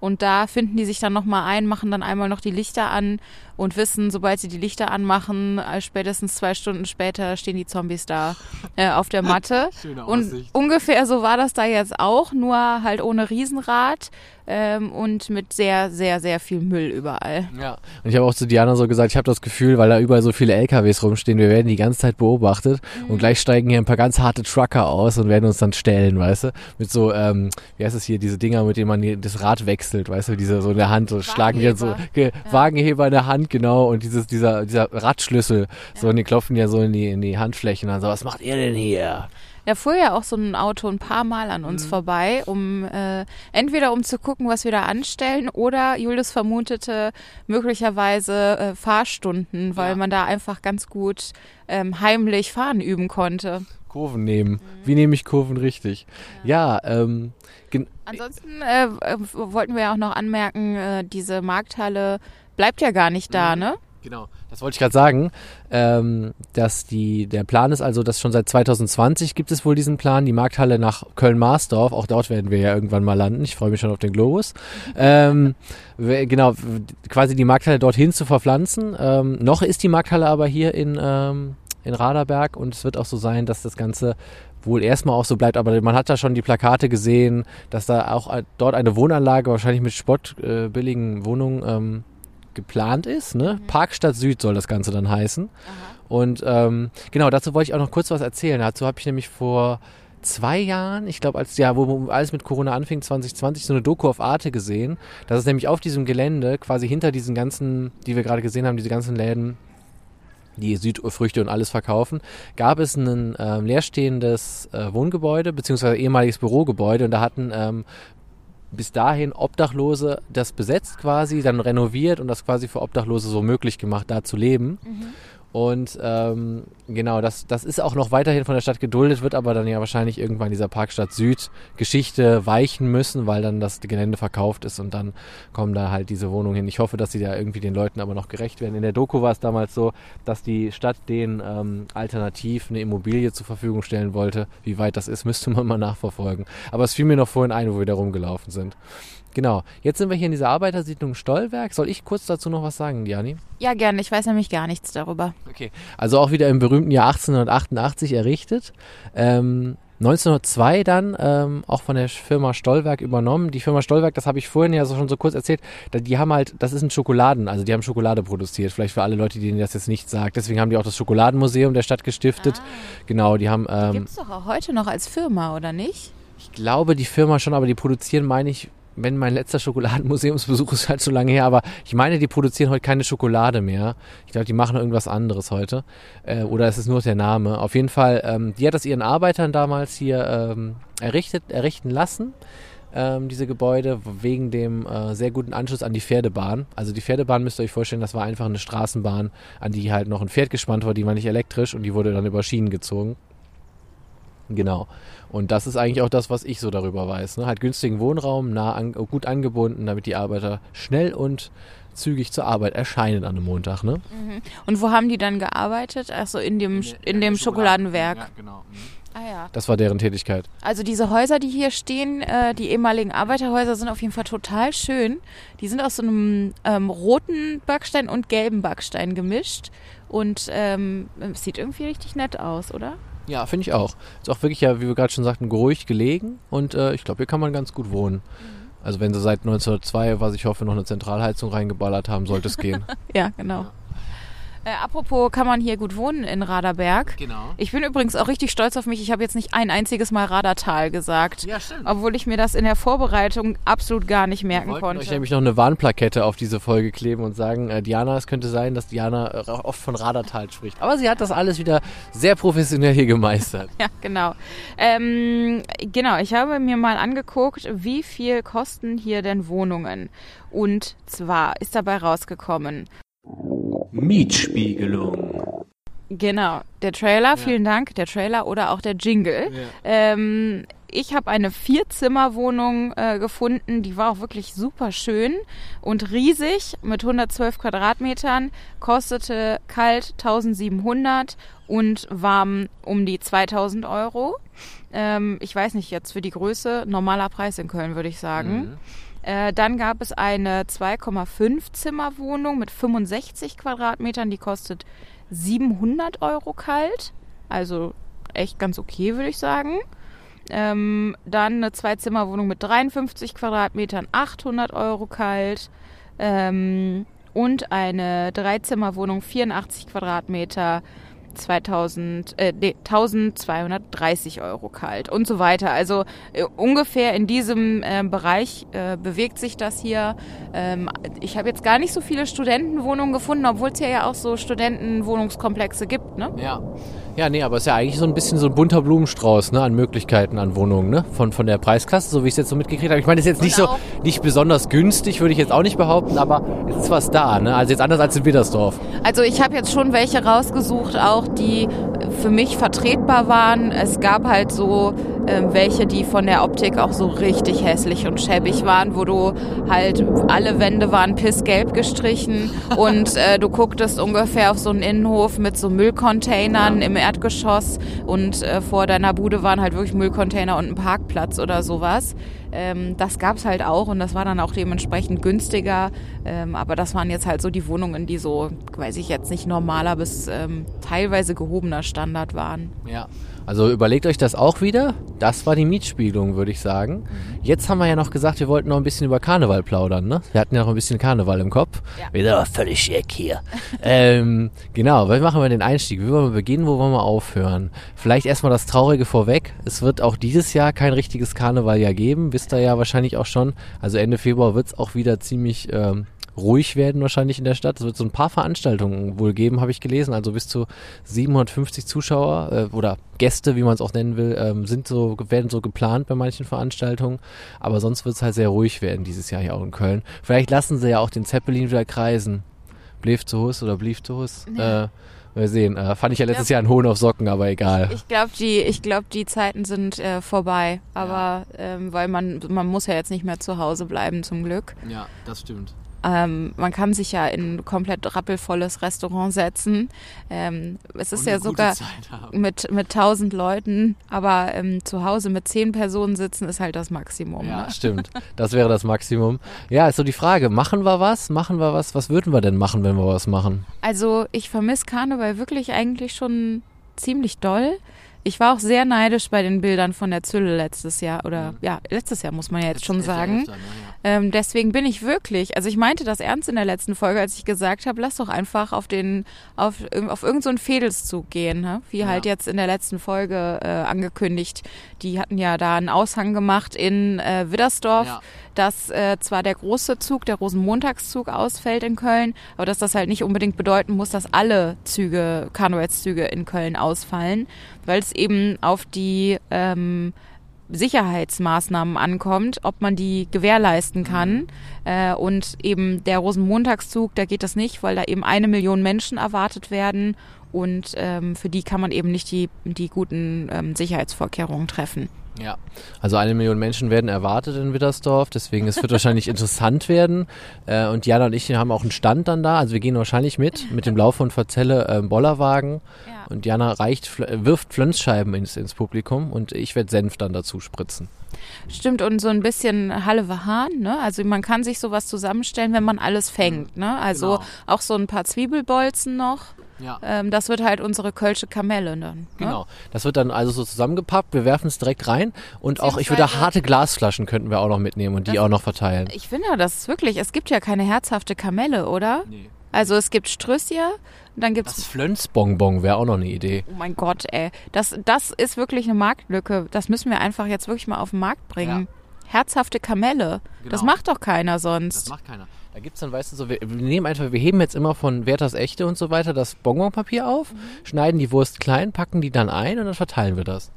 Und da finden die sich dann nochmal ein, machen dann einmal noch die Lichter an und wissen, sobald sie die Lichter anmachen, äh, spätestens zwei Stunden später stehen die Zombies da äh, auf der Matte. Schöne Und ungefähr so war das da jetzt auch, nur halt ohne Riesenrad ähm, und mit sehr, sehr, sehr viel Müll überall. Ja, und ich habe auch zu Diana so gesagt, ich habe das Gefühl, weil da überall so viele LKWs rumstehen, wir werden die ganze Zeit beobachtet und gleich steigen hier ein paar ganz harte Trucker aus und werden uns dann stellen, weißt du? Mit so, ähm, wie heißt es hier, diese Dinger, mit denen man hier das Rad wechselt, weißt du, diese so in der Hand, so schlagen die so ge Wagenheber in der Hand, genau, und dieses, dieser, dieser Radschlüssel, so, und die klopfen ja so in die, in die Handflächen so, was macht ihr denn hier? Da fuhr ja auch so ein Auto ein paar Mal an Mhm. uns vorbei, um äh, entweder um zu gucken, was wir da anstellen, oder Julius vermutete möglicherweise äh, Fahrstunden, weil Ja. man da einfach ganz gut ähm, heimlich fahren üben konnte. Kurven nehmen. Wie nehme ich Kurven richtig? Ja, ähm, gen- Ansonsten äh, äh, wollten wir ja auch noch anmerken, äh, diese Markthalle bleibt ja gar nicht Mhm. da, ne? Genau, das wollte ich gerade sagen, ähm, dass die, der Plan ist also, dass schon seit 2020 gibt es wohl diesen Plan, die Markthalle nach Köln-Marsdorf, auch dort werden wir ja irgendwann mal landen, ich freue mich schon auf den Globus, ähm, genau, quasi die Markthalle dorthin zu verpflanzen. Ähm, noch ist die Markthalle aber hier in, ähm, in Raderberg und es wird auch so sein, dass das Ganze wohl erstmal auch so bleibt, aber man hat da schon die Plakate gesehen, dass da auch dort eine Wohnanlage wahrscheinlich mit spottbilligen äh, Wohnungen ähm, geplant ist. Ne? Parkstadt Süd soll das Ganze dann heißen. Und ähm, genau, dazu wollte ich auch noch kurz was erzählen. Dazu habe ich nämlich vor zwei Jahren, ich glaube, als ja, wo wo alles mit Corona anfing, 2020, so eine Doku auf Arte gesehen. Das ist nämlich auf diesem Gelände, quasi hinter diesen ganzen, die wir gerade gesehen haben, diese ganzen Läden, die Südfrüchte und alles verkaufen, gab es ein ähm, leerstehendes äh, Wohngebäude, beziehungsweise ehemaliges Bürogebäude und da hatten ähm, bis dahin Obdachlose das besetzt quasi, dann renoviert und das quasi für Obdachlose so möglich gemacht, da zu leben. Und ähm, genau, das, das ist auch noch weiterhin von der Stadt geduldet, wird aber dann ja wahrscheinlich irgendwann dieser Parkstadt Süd Geschichte weichen müssen, weil dann das Gelände verkauft ist und dann kommen da halt diese Wohnungen hin. Ich hoffe, dass sie da irgendwie den Leuten aber noch gerecht werden. In der Doku war es damals so, dass die Stadt denen ähm, alternativ eine Immobilie zur Verfügung stellen wollte. Wie weit das ist, müsste man mal nachverfolgen. Aber es fiel mir noch vorhin ein, wo wir da rumgelaufen sind. Genau, jetzt sind wir hier in dieser Arbeitersiedlung Stollwerk. Soll ich kurz dazu noch was sagen, Diani? Ja, gerne. Ich weiß nämlich gar nichts darüber. Okay. Also auch wieder im berühmten Jahr 1888 errichtet. Ähm, 1902 dann ähm, auch von der Firma Stollwerk übernommen. Die Firma Stollwerk, das habe ich vorhin ja so schon so kurz erzählt, die haben halt, das ist ein Schokoladen, also die haben Schokolade produziert. Vielleicht für alle Leute, denen das jetzt nicht sagt. Deswegen haben die auch das Schokoladenmuseum der Stadt gestiftet. Genau, die haben, ähm, Gibt's doch auch heute noch als Firma, oder nicht? ich glaube die Firma schon, aber die produzieren, meine ich, wenn mein letzter Schokoladenmuseumsbesuch ist halt so lange her, aber ich meine, die produzieren heute keine Schokolade mehr. Ich glaube, die machen irgendwas anderes heute. Äh, oder es ist nur der Name. Auf jeden Fall, ähm, die hat das ihren Arbeitern damals hier ähm, errichtet, errichten lassen. Ähm, diese Gebäude wegen dem äh, sehr guten Anschluss an die Pferdebahn. Also die Pferdebahn müsst ihr euch vorstellen, das war einfach eine Straßenbahn, an die halt noch ein Pferd gespannt war, die war nicht elektrisch und die wurde dann über Schienen gezogen. Genau. Und das ist eigentlich auch das, was ich so darüber weiß. Ne? Halt günstigen Wohnraum, nah an, gut angebunden, damit die Arbeiter schnell und zügig zur Arbeit erscheinen an einem Montag. Ne? Und wo haben die dann gearbeitet? Achso, in dem, in dem Schokoladenwerk. genau. Ah ja. Das war deren Tätigkeit. Also diese Häuser, die hier stehen, äh, die ehemaligen Arbeiterhäuser, sind auf jeden Fall total schön. Die sind aus so einem ähm, roten Backstein und gelben Backstein gemischt. Und ähm, es sieht irgendwie richtig nett aus, oder? Ja, finde ich auch. Ist auch wirklich ja, wie wir gerade schon sagten, geruhig gelegen und äh, ich glaube, hier kann man ganz gut wohnen. Also wenn sie seit 1902, was ich hoffe, noch eine Zentralheizung reingeballert haben, sollte es gehen. Ja, genau. Äh, apropos, kann man hier gut wohnen in Raderberg? Genau. Ich bin übrigens auch richtig stolz auf mich. Ich habe jetzt nicht ein einziges Mal Radertal gesagt. Ja, stimmt. Obwohl ich mir das in der Vorbereitung absolut gar nicht merken Wir konnte. euch nämlich noch eine Warnplakette auf diese Folge kleben und sagen, äh, Diana, es könnte sein, dass Diana äh, oft von Radertal spricht. Aber sie hat das alles wieder sehr professionell hier gemeistert. Ja, genau. Ähm, genau, ich habe mir mal angeguckt, wie viel kosten hier denn Wohnungen. Und zwar ist dabei rausgekommen, Mietspiegelung. genau, der Trailer, vielen Dank, der Trailer oder auch der Jingle. Ähm, ich habe eine Vierzimmerwohnung äh, gefunden, die war auch wirklich super schön und riesig mit 112 Quadratmetern, kostete kalt 1700 und warm um die 2000 Euro. Ähm, ich weiß nicht jetzt für die Größe, normaler Preis in Köln würde ich sagen. Äh, dann gab es eine 2,5 Zimmerwohnung mit 65 Quadratmetern, die kostet 700 Euro kalt. Also echt ganz okay, würde ich sagen. Ähm, dann eine Zwei-Zimmer-Wohnung mit 53 Quadratmetern, 800 Euro kalt. Ähm, und eine Dreizimmerwohnung, 84 Quadratmeter, 2000, äh, nee, 1230 Euro kalt und so weiter. Also äh, ungefähr in diesem äh, Bereich äh, bewegt sich das hier. Ähm, ich habe jetzt gar nicht so viele Studentenwohnungen gefunden, obwohl es hier ja auch so Studentenwohnungskomplexe gibt. Ne? Ja. Ja, nee, aber ist ja eigentlich so ein bisschen so ein bunter Blumenstrauß ne, an Möglichkeiten an Wohnungen, ne? Von, von der Preisklasse, so wie ich es jetzt so mitgekriegt habe. Ich meine, das ist jetzt nicht so auch- nicht besonders günstig, würde ich jetzt auch nicht behaupten, aber es ist was da, ne? Also jetzt anders als in Widdersdorf. Also ich habe jetzt schon welche rausgesucht, auch die für mich vertretbar waren. Es gab halt so ähm, welche, die von der Optik auch so richtig hässlich und schäbig waren, wo du halt alle Wände waren pissgelb gestrichen und äh, du gucktest ungefähr auf so einen Innenhof mit so Müllcontainern im Erdgeschoss und äh, vor deiner Bude waren halt wirklich Müllcontainer und ein Parkplatz oder sowas. Ähm, das gab's halt auch und das war dann auch dementsprechend günstiger. Ähm, aber das waren jetzt halt so die Wohnungen, die so, weiß ich jetzt nicht, normaler bis ähm, teilweise gehobener Standard waren. Ja. Also überlegt euch das auch wieder. Das war die Mietspiegelung, würde ich sagen. Jetzt haben wir ja noch gesagt, wir wollten noch ein bisschen über Karneval plaudern, ne? Wir hatten ja noch ein bisschen Karneval im Kopf. Ja. Wir sind aber völlig schick hier. ähm, genau, wie machen wir den Einstieg? Wie wollen wir beginnen, wo wollen wir aufhören? Vielleicht erstmal das Traurige vorweg. Es wird auch dieses Jahr kein richtiges Karnevaljahr geben, wisst ihr ja wahrscheinlich auch schon. Also Ende Februar wird es auch wieder ziemlich ähm, ruhig werden wahrscheinlich in der Stadt. Es wird so ein paar Veranstaltungen wohl geben, habe ich gelesen. Also bis zu 750 Zuschauer äh, oder Gäste, wie man es auch nennen will, ähm, sind so werden so geplant bei manchen Veranstaltungen. Aber sonst wird es halt sehr ruhig werden dieses Jahr hier auch in Köln. Vielleicht lassen sie ja auch den Zeppelin wieder kreisen. Blief zu Hus oder blieb zu Hus. Äh, wir sehen. Äh, fand ich ja letztes Ja. Jahr einen Hohn auf Socken, aber egal. Ich glaube, die, ich glaub, die Zeiten sind äh, vorbei. Aber ähm, weil man, man muss ja jetzt nicht mehr zu Hause bleiben, zum Glück. ja, das stimmt. Ähm, man kann sich ja in ein komplett rappelvolles Restaurant setzen. Ähm, es ist ja sogar mit, mit 1000 Leuten, aber ähm, zu Hause mit 10 Personen sitzen ist halt das Maximum. Ja, Ne? stimmt. Das wäre das Maximum. Ja, ist so die Frage, machen wir was? Machen wir was? Was würden wir denn machen, wenn wir was machen? Also ich vermisse Karneval wirklich eigentlich schon ziemlich doll. Ich war auch sehr neidisch bei den Bildern von der Zülle letztes Jahr oder ja, letztes Jahr muss man ja jetzt schon sagen. Ähm, deswegen bin ich wirklich, also ich meinte das ernst in der letzten Folge, als ich gesagt habe, lass doch einfach auf den, auf, auf irgendeinen so Fädelszug gehen, ne? wie Ja. halt jetzt in der letzten Folge äh, angekündigt. Die hatten ja da einen Aushang gemacht in äh, Widdersdorf, Ja. Dass äh, zwar der große Zug, der Rosenmontagszug ausfällt in Köln, aber dass das halt nicht unbedingt bedeuten muss, dass alle Züge, Karnevalszüge in Köln ausfallen, weil es eben auf die ähm, Sicherheitsmaßnahmen ankommt, ob man die gewährleisten kann. Äh, und eben der Rosenmontagszug, da geht das nicht, weil da eben eine Million Menschen erwartet werden und ähm, für die kann man eben nicht die, die guten ähm, Sicherheitsvorkehrungen treffen. Ja, also eine Million Menschen werden erwartet in Wittersdorf, deswegen es wird wahrscheinlich interessant werden. Äh, und Jana und ich haben auch einen Stand dann da, also wir gehen wahrscheinlich mit, mit dem Lauf von Verzelle ähm, Bollerwagen. Ja. Und Jana reicht, äh, wirft Flönzscheiben ins, ins Publikum und ich werde Senf dann dazu spritzen. Stimmt, und so ein bisschen Halle Hahn, ne? Also man kann sich sowas zusammenstellen, wenn man alles fängt, ne? Also Genau. auch so ein paar Zwiebelbolzen noch. Ja. Ähm, das wird halt unsere Kölsche Kamelle dann. Ne? Genau. Das wird dann also so zusammengepappt, wir werfen es direkt rein und auch, ich würde harte Glasflaschen könnten wir auch noch mitnehmen und die Das- auch noch verteilen. Ich finde das ist wirklich, es gibt ja keine herzhafte Kamelle, oder? Nee. Also es gibt Strüsschen, dann gibt's Das Flönzbonbon wäre auch noch eine Idee. Oh mein Gott, ey. Das, das ist wirklich eine Marktlücke. Das müssen wir einfach jetzt wirklich mal auf den Markt bringen. Herzhafte Kamelle. Das Genau. macht doch keiner sonst. Das macht keiner. Da gibt's dann, weißt du, so, wir, wir nehmen einfach, wir heben jetzt immer von Werthers Echte und so weiter das Bonbonpapier auf, schneiden die Wurst klein, packen die dann ein und dann verteilen wir das.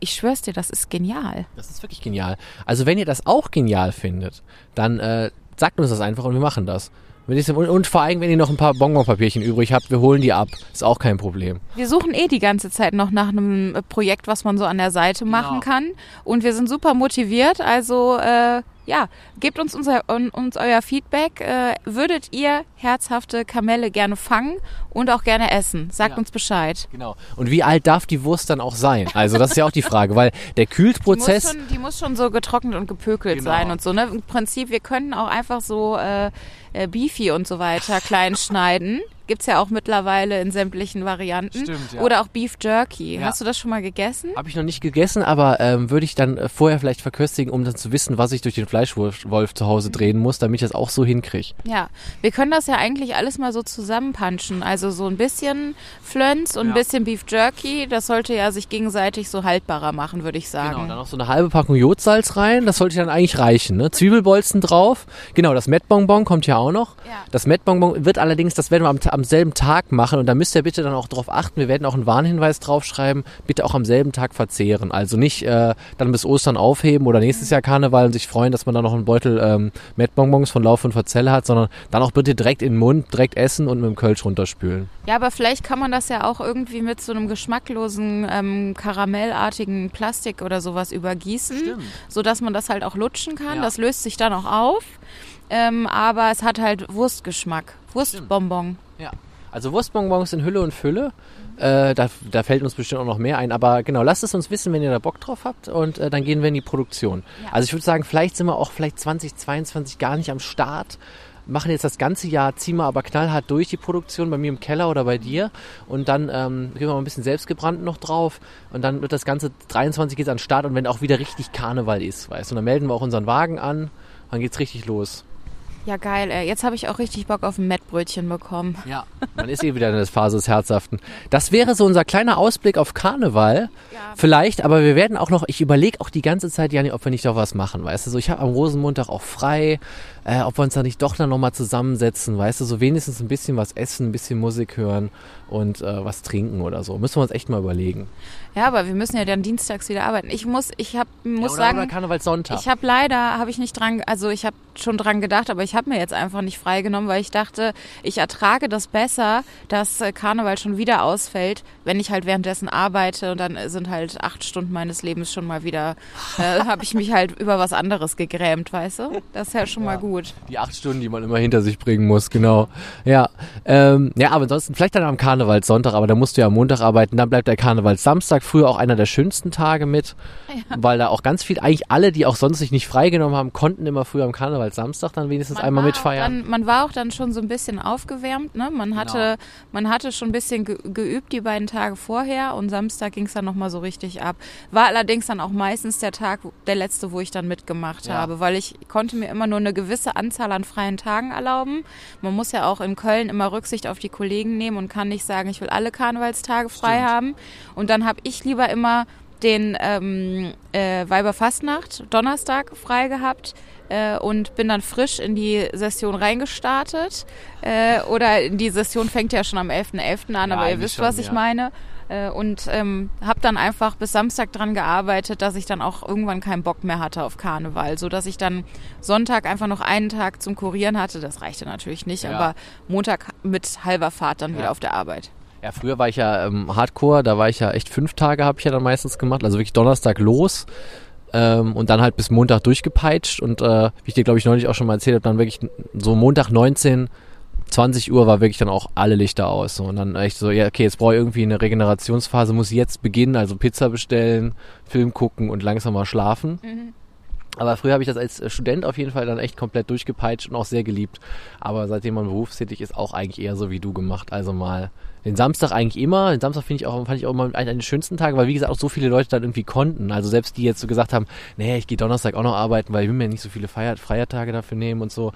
Ich schwör's dir, das ist genial. Das ist wirklich genial. Also wenn ihr das auch genial findet, dann äh, sagt uns das einfach und wir machen das. Und, vor allem, wenn ihr noch ein paar Bonbonpapierchen übrig habt, wir holen die ab. Ist auch kein Problem. Wir suchen eh die ganze Zeit noch nach einem äh, Projekt, was man so an der Seite machen kann. Und wir sind super motiviert. Also äh, ja, gebt uns, unser, un, uns euer Feedback. Äh, würdet ihr herzhafte Kamelle gerne fangen und auch gerne essen? Sagt Ja. uns Bescheid. Genau. Und wie alt darf die Wurst dann auch sein? Also das ist ja auch die Frage, weil der Die muss, Kühlprozess... schon, die muss schon so getrocknet und gepökelt Genau. sein und so. Ne? Im Prinzip, wir könnten auch einfach so äh, äh, Beefy und so weiter klein schneiden. Gibt's ja auch mittlerweile in sämtlichen Varianten. Stimmt, ja. Oder auch Beef Jerky. Ja. Hast du das schon mal gegessen? Habe ich noch nicht gegessen, aber ähm, würde ich dann äh, vorher vielleicht verköstigen, um dann zu wissen, was ich durch den Fleischwolf zu Hause drehen muss, damit ich das auch so hinkriege. Ja, wir können das ja eigentlich alles mal so zusammenpanschen. Also so ein bisschen Flönz und ein Ja. bisschen Beef Jerky. Das sollte ja sich gegenseitig so haltbarer machen, würde ich sagen. Genau, dann noch so eine halbe Packung Jodsalz rein, das sollte dann eigentlich reichen. Ne? Zwiebelbolzen drauf. Genau, das Mettbonbon kommt ja auch noch. Ja. Das Mettbonbon wird allerdings, das werden wir am, am selben Tag machen und da müsst ihr bitte dann auch drauf achten. Wir werden auch einen Warnhinweis draufschreiben, bitte auch am selben Tag verzehren. Also nicht äh, dann bis Ostern aufheben oder nächstes Jahr Karneval und sich freuen, dass man dann noch einen Beutel ähm, Mettbonbons von Lauf und Verzelle hat, sondern dann auch bitte direkt in den Mund, direkt essen und mit dem Kölsch runterspülen. Ja, aber vielleicht kann man das ja auch irgendwie mit so einem geschmacklosen, ähm, karamellartigen Plastik oder sowas übergießen, Stimmt. so dass man das halt auch lutschen kann. Ja. Das löst sich dann auch auf. Ähm, aber es hat halt Wurstgeschmack. Wurstbonbon. Ja. Also Wurstbonbons in Hülle und Fülle. Äh, da, da fällt uns bestimmt auch noch mehr ein. Aber genau, lasst es uns wissen, wenn ihr da Bock drauf habt. Und äh, dann gehen wir in die Produktion. Ja. Also ich würde sagen, vielleicht sind wir auch vielleicht 2022 gar nicht am Start. Machen jetzt das ganze Jahr, ziehen wir aber knallhart durch die Produktion bei mir im Keller oder bei dir. Und dann ähm, geben wir mal ein bisschen selbstgebrannt noch drauf. Und dann wird das Ganze 23 geht's an den Start. Und wenn auch wieder richtig Karneval ist, weißt du, und dann melden wir auch unseren Wagen an. Dann geht's richtig los. Ja, geil, ey. Jetzt habe ich auch richtig Bock auf ein Mettbrötchen bekommen. Ja. Man ist eh wieder in der Phase des Herzhaften. Das wäre so unser kleiner Ausblick auf Karneval. Ja. Vielleicht, aber wir werden auch noch, ich überlege auch die ganze Zeit, Jani, ob wir nicht doch was machen, weißt du, so ich habe am Rosenmontag auch frei, äh, ob wir uns da nicht doch dann nochmal zusammensetzen, weißt du, so wenigstens ein bisschen was essen, ein bisschen Musik hören und äh, was trinken oder so. Müssen wir uns echt mal überlegen. Ja, aber wir müssen ja dann dienstags wieder arbeiten. Ich muss, ich hab, muss ja, oder, oder sagen, Karnevalssonntag. ich habe leider, habe ich nicht dran, also ich habe schon dran gedacht, aber ich habe mir jetzt einfach nicht freigenommen, weil ich dachte, ich ertrage das besser, dass äh, Karneval schon wieder ausfällt, wenn ich halt währenddessen arbeite und dann sind halt acht Stunden meines Lebens schon mal wieder, äh, habe ich mich halt über was anderes gegrämt, weißt du? Das ist ja schon mal gut. Die acht Stunden, die man immer hinter sich bringen muss, genau. Ja, ähm, ja, aber ansonsten vielleicht dann am Karnevalssonntag, aber da musst du ja am Montag arbeiten, dann bleibt der Karnevalssamstag früher auch einer der schönsten Tage mit, weil da auch ganz viel, eigentlich alle, die auch sonst sich nicht freigenommen haben, konnten immer früher am Karnevalssamstag dann wenigstens einmal mitfeiern. Dann, man war auch dann schon so ein bisschen aufgewärmt, ne? Man hatte, man hatte schon ein bisschen ge geübt die beiden Tage vorher und Samstag ging es dann nochmal so richtig ab. War allerdings dann auch meistens der Tag, der letzte, wo ich dann mitgemacht Ja. habe, weil ich konnte mir immer nur eine gewisse Anzahl an freien Tagen erlauben. Man muss ja auch in Köln immer Rücksicht auf die Kollegen nehmen und kann nicht sagen, ich will alle Karnevalstage frei haben. Und dann habe ich lieber immer den ähm, äh, Weiberfastnacht Donnerstag frei gehabt äh, und bin dann frisch in die Session reingestartet. Äh, oder die Session fängt ja schon am 11.11. an, Ja, aber ihr wisst, schon, was ich ja. meine. Äh, und ähm, habe dann einfach bis Samstag dran gearbeitet, dass ich dann auch irgendwann keinen Bock mehr hatte auf Karneval, so dass ich dann Sonntag einfach noch einen Tag zum Kurieren hatte. Das reichte natürlich nicht, Ja. aber Montag mit halber Fahrt dann wieder auf der Arbeit. Ja, früher war ich ja ähm, Hardcore, da war ich ja echt fünf Tage, habe ich ja dann meistens gemacht, also wirklich Donnerstag los ähm, und dann halt bis Montag durchgepeitscht und äh, wie ich dir glaube ich neulich auch schon mal erzählt habe, dann wirklich so Montag 19, 20 Uhr war wirklich dann auch alle Lichter aus so. und dann echt so, ja okay, jetzt brauche ich irgendwie eine Regenerationsphase, muss jetzt beginnen, also Pizza bestellen, Film gucken und langsam mal schlafen. Aber früher habe ich das als Student auf jeden Fall dann echt komplett durchgepeitscht und auch sehr geliebt. Aber seitdem man berufstätig ist, auch eigentlich eher so wie du gemacht. Also mal den Samstag eigentlich immer. Den Samstag finde ich auch, fand ich auch immer einen der schönsten Tage, weil wie gesagt auch so viele Leute dann irgendwie konnten. Also selbst die jetzt so gesagt haben, nee, ich gehe Donnerstag auch noch arbeiten, weil ich will mir nicht so viele Feier Feiertage dafür nehmen und so.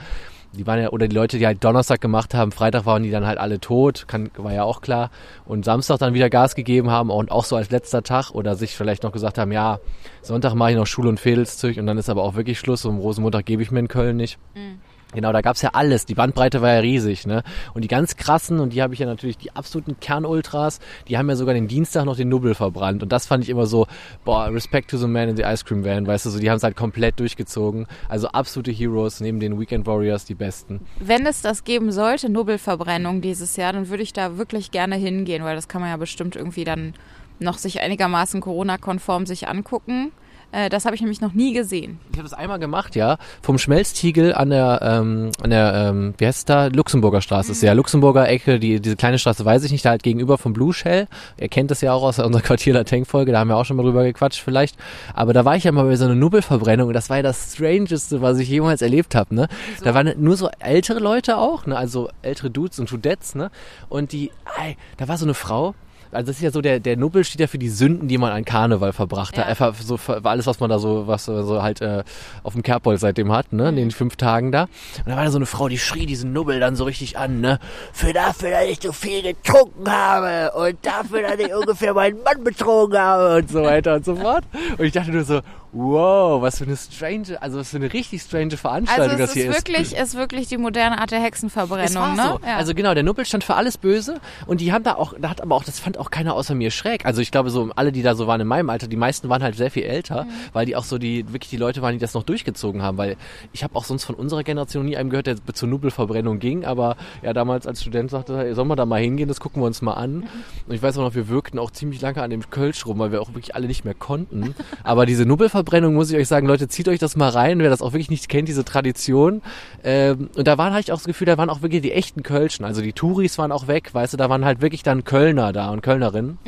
die waren ja, oder die Leute, die halt Donnerstag gemacht haben, Freitag waren die dann halt alle tot, kann, war ja auch klar. Und Samstag dann wieder Gas gegeben haben und auch so als letzter Tag oder sich vielleicht noch gesagt haben, ja, Sonntag mache ich noch Schul- und Fädelszeug und dann ist aber auch wirklich Schluss. Um Rosenmontag gebe ich mir in Köln nicht. Mhm. Genau, da gab's ja alles. Die Bandbreite war ja riesig, ne? Und die ganz krassen, und die habe ich ja natürlich, die absoluten Kernultras, die haben ja sogar den Dienstag noch den Nubbel verbrannt. Und das fand ich immer so, boah, Respect to the man in the Ice Cream Van, weißt du, so, die haben es halt komplett durchgezogen. Also absolute Heroes, neben den Weekend Warriors die besten. Wenn es das geben sollte, Nubbelverbrennung dieses Jahr, dann würde ich da wirklich gerne hingehen, weil das kann man ja bestimmt irgendwie dann noch sich einigermaßen Corona-konform sich angucken. Äh, das habe ich nämlich noch nie gesehen. Ich habe das einmal gemacht, ja, vom Schmelztiegel an der, ähm, an der, ähm, wie heißt es da, Luxemburger Straße. Ist ja Luxemburger Ecke, die, diese kleine Straße weiß ich nicht, da halt gegenüber vom Blue Shell. Ihr kennt das ja auch aus unserer Quartier der Tank-Folge, da haben wir auch schon mal drüber gequatscht vielleicht. Aber da war ich ja mal bei so einer Nubbelverbrennung und das war ja das Strangeste, was ich jemals erlebt habe, ne? Da waren nur so ältere Leute auch, ne? Also ältere Dudes und Dudettes, ne? Und die, ey, da war so eine Frau, also das ist ja so, der, der Nubbel steht ja für die Sünden, die man an Karneval verbracht Ja. hat. Einfach so für alles, was man da so, was so halt äh, auf dem Kerbholz seitdem hat, ne, in den fünf Tagen da. Und da war da so eine Frau, die schrie diesen Nubbel dann so richtig an, ne, für dafür, dass ich so viel getrunken habe und dafür, dass ich ungefähr meinen Mann betrogen habe und so weiter und so fort. Und ich dachte nur so, wow, was für eine strange, also was für eine richtig strange Veranstaltung Also das hier ist wirklich, ist wirklich die moderne Art der Hexenverbrennung, ne? so. Also genau, der Nubbel stand für alles Böse und die haben da auch, da hat aber auch, das fand auch keiner außer mir schräg. Also ich glaube so, alle, die da so waren in meinem Alter, die meisten waren halt sehr viel älter, weil die auch so die, wirklich die Leute waren, die das noch durchgezogen haben, weil ich habe auch sonst von unserer Generation nie einem gehört, der zur Nubbelverbrennung ging, aber ja, damals als Student sagte, hey, sollen wir da mal hingehen, das gucken wir uns mal an. Und ich weiß auch noch, wir wirkten auch ziemlich lange an dem Kölsch rum, weil wir auch wirklich alle nicht mehr konnten. Aber diese Nubbelverbrennung, muss ich euch sagen, Leute, zieht euch das mal rein, wer das auch wirklich nicht kennt, diese Tradition. Ähm, und da waren halt auch das Gefühl, da waren auch wirklich die echten Kölschen. Also die Touris waren auch weg, weißt du, da waren halt wirklich dann Kölner da und Kölnerinnen.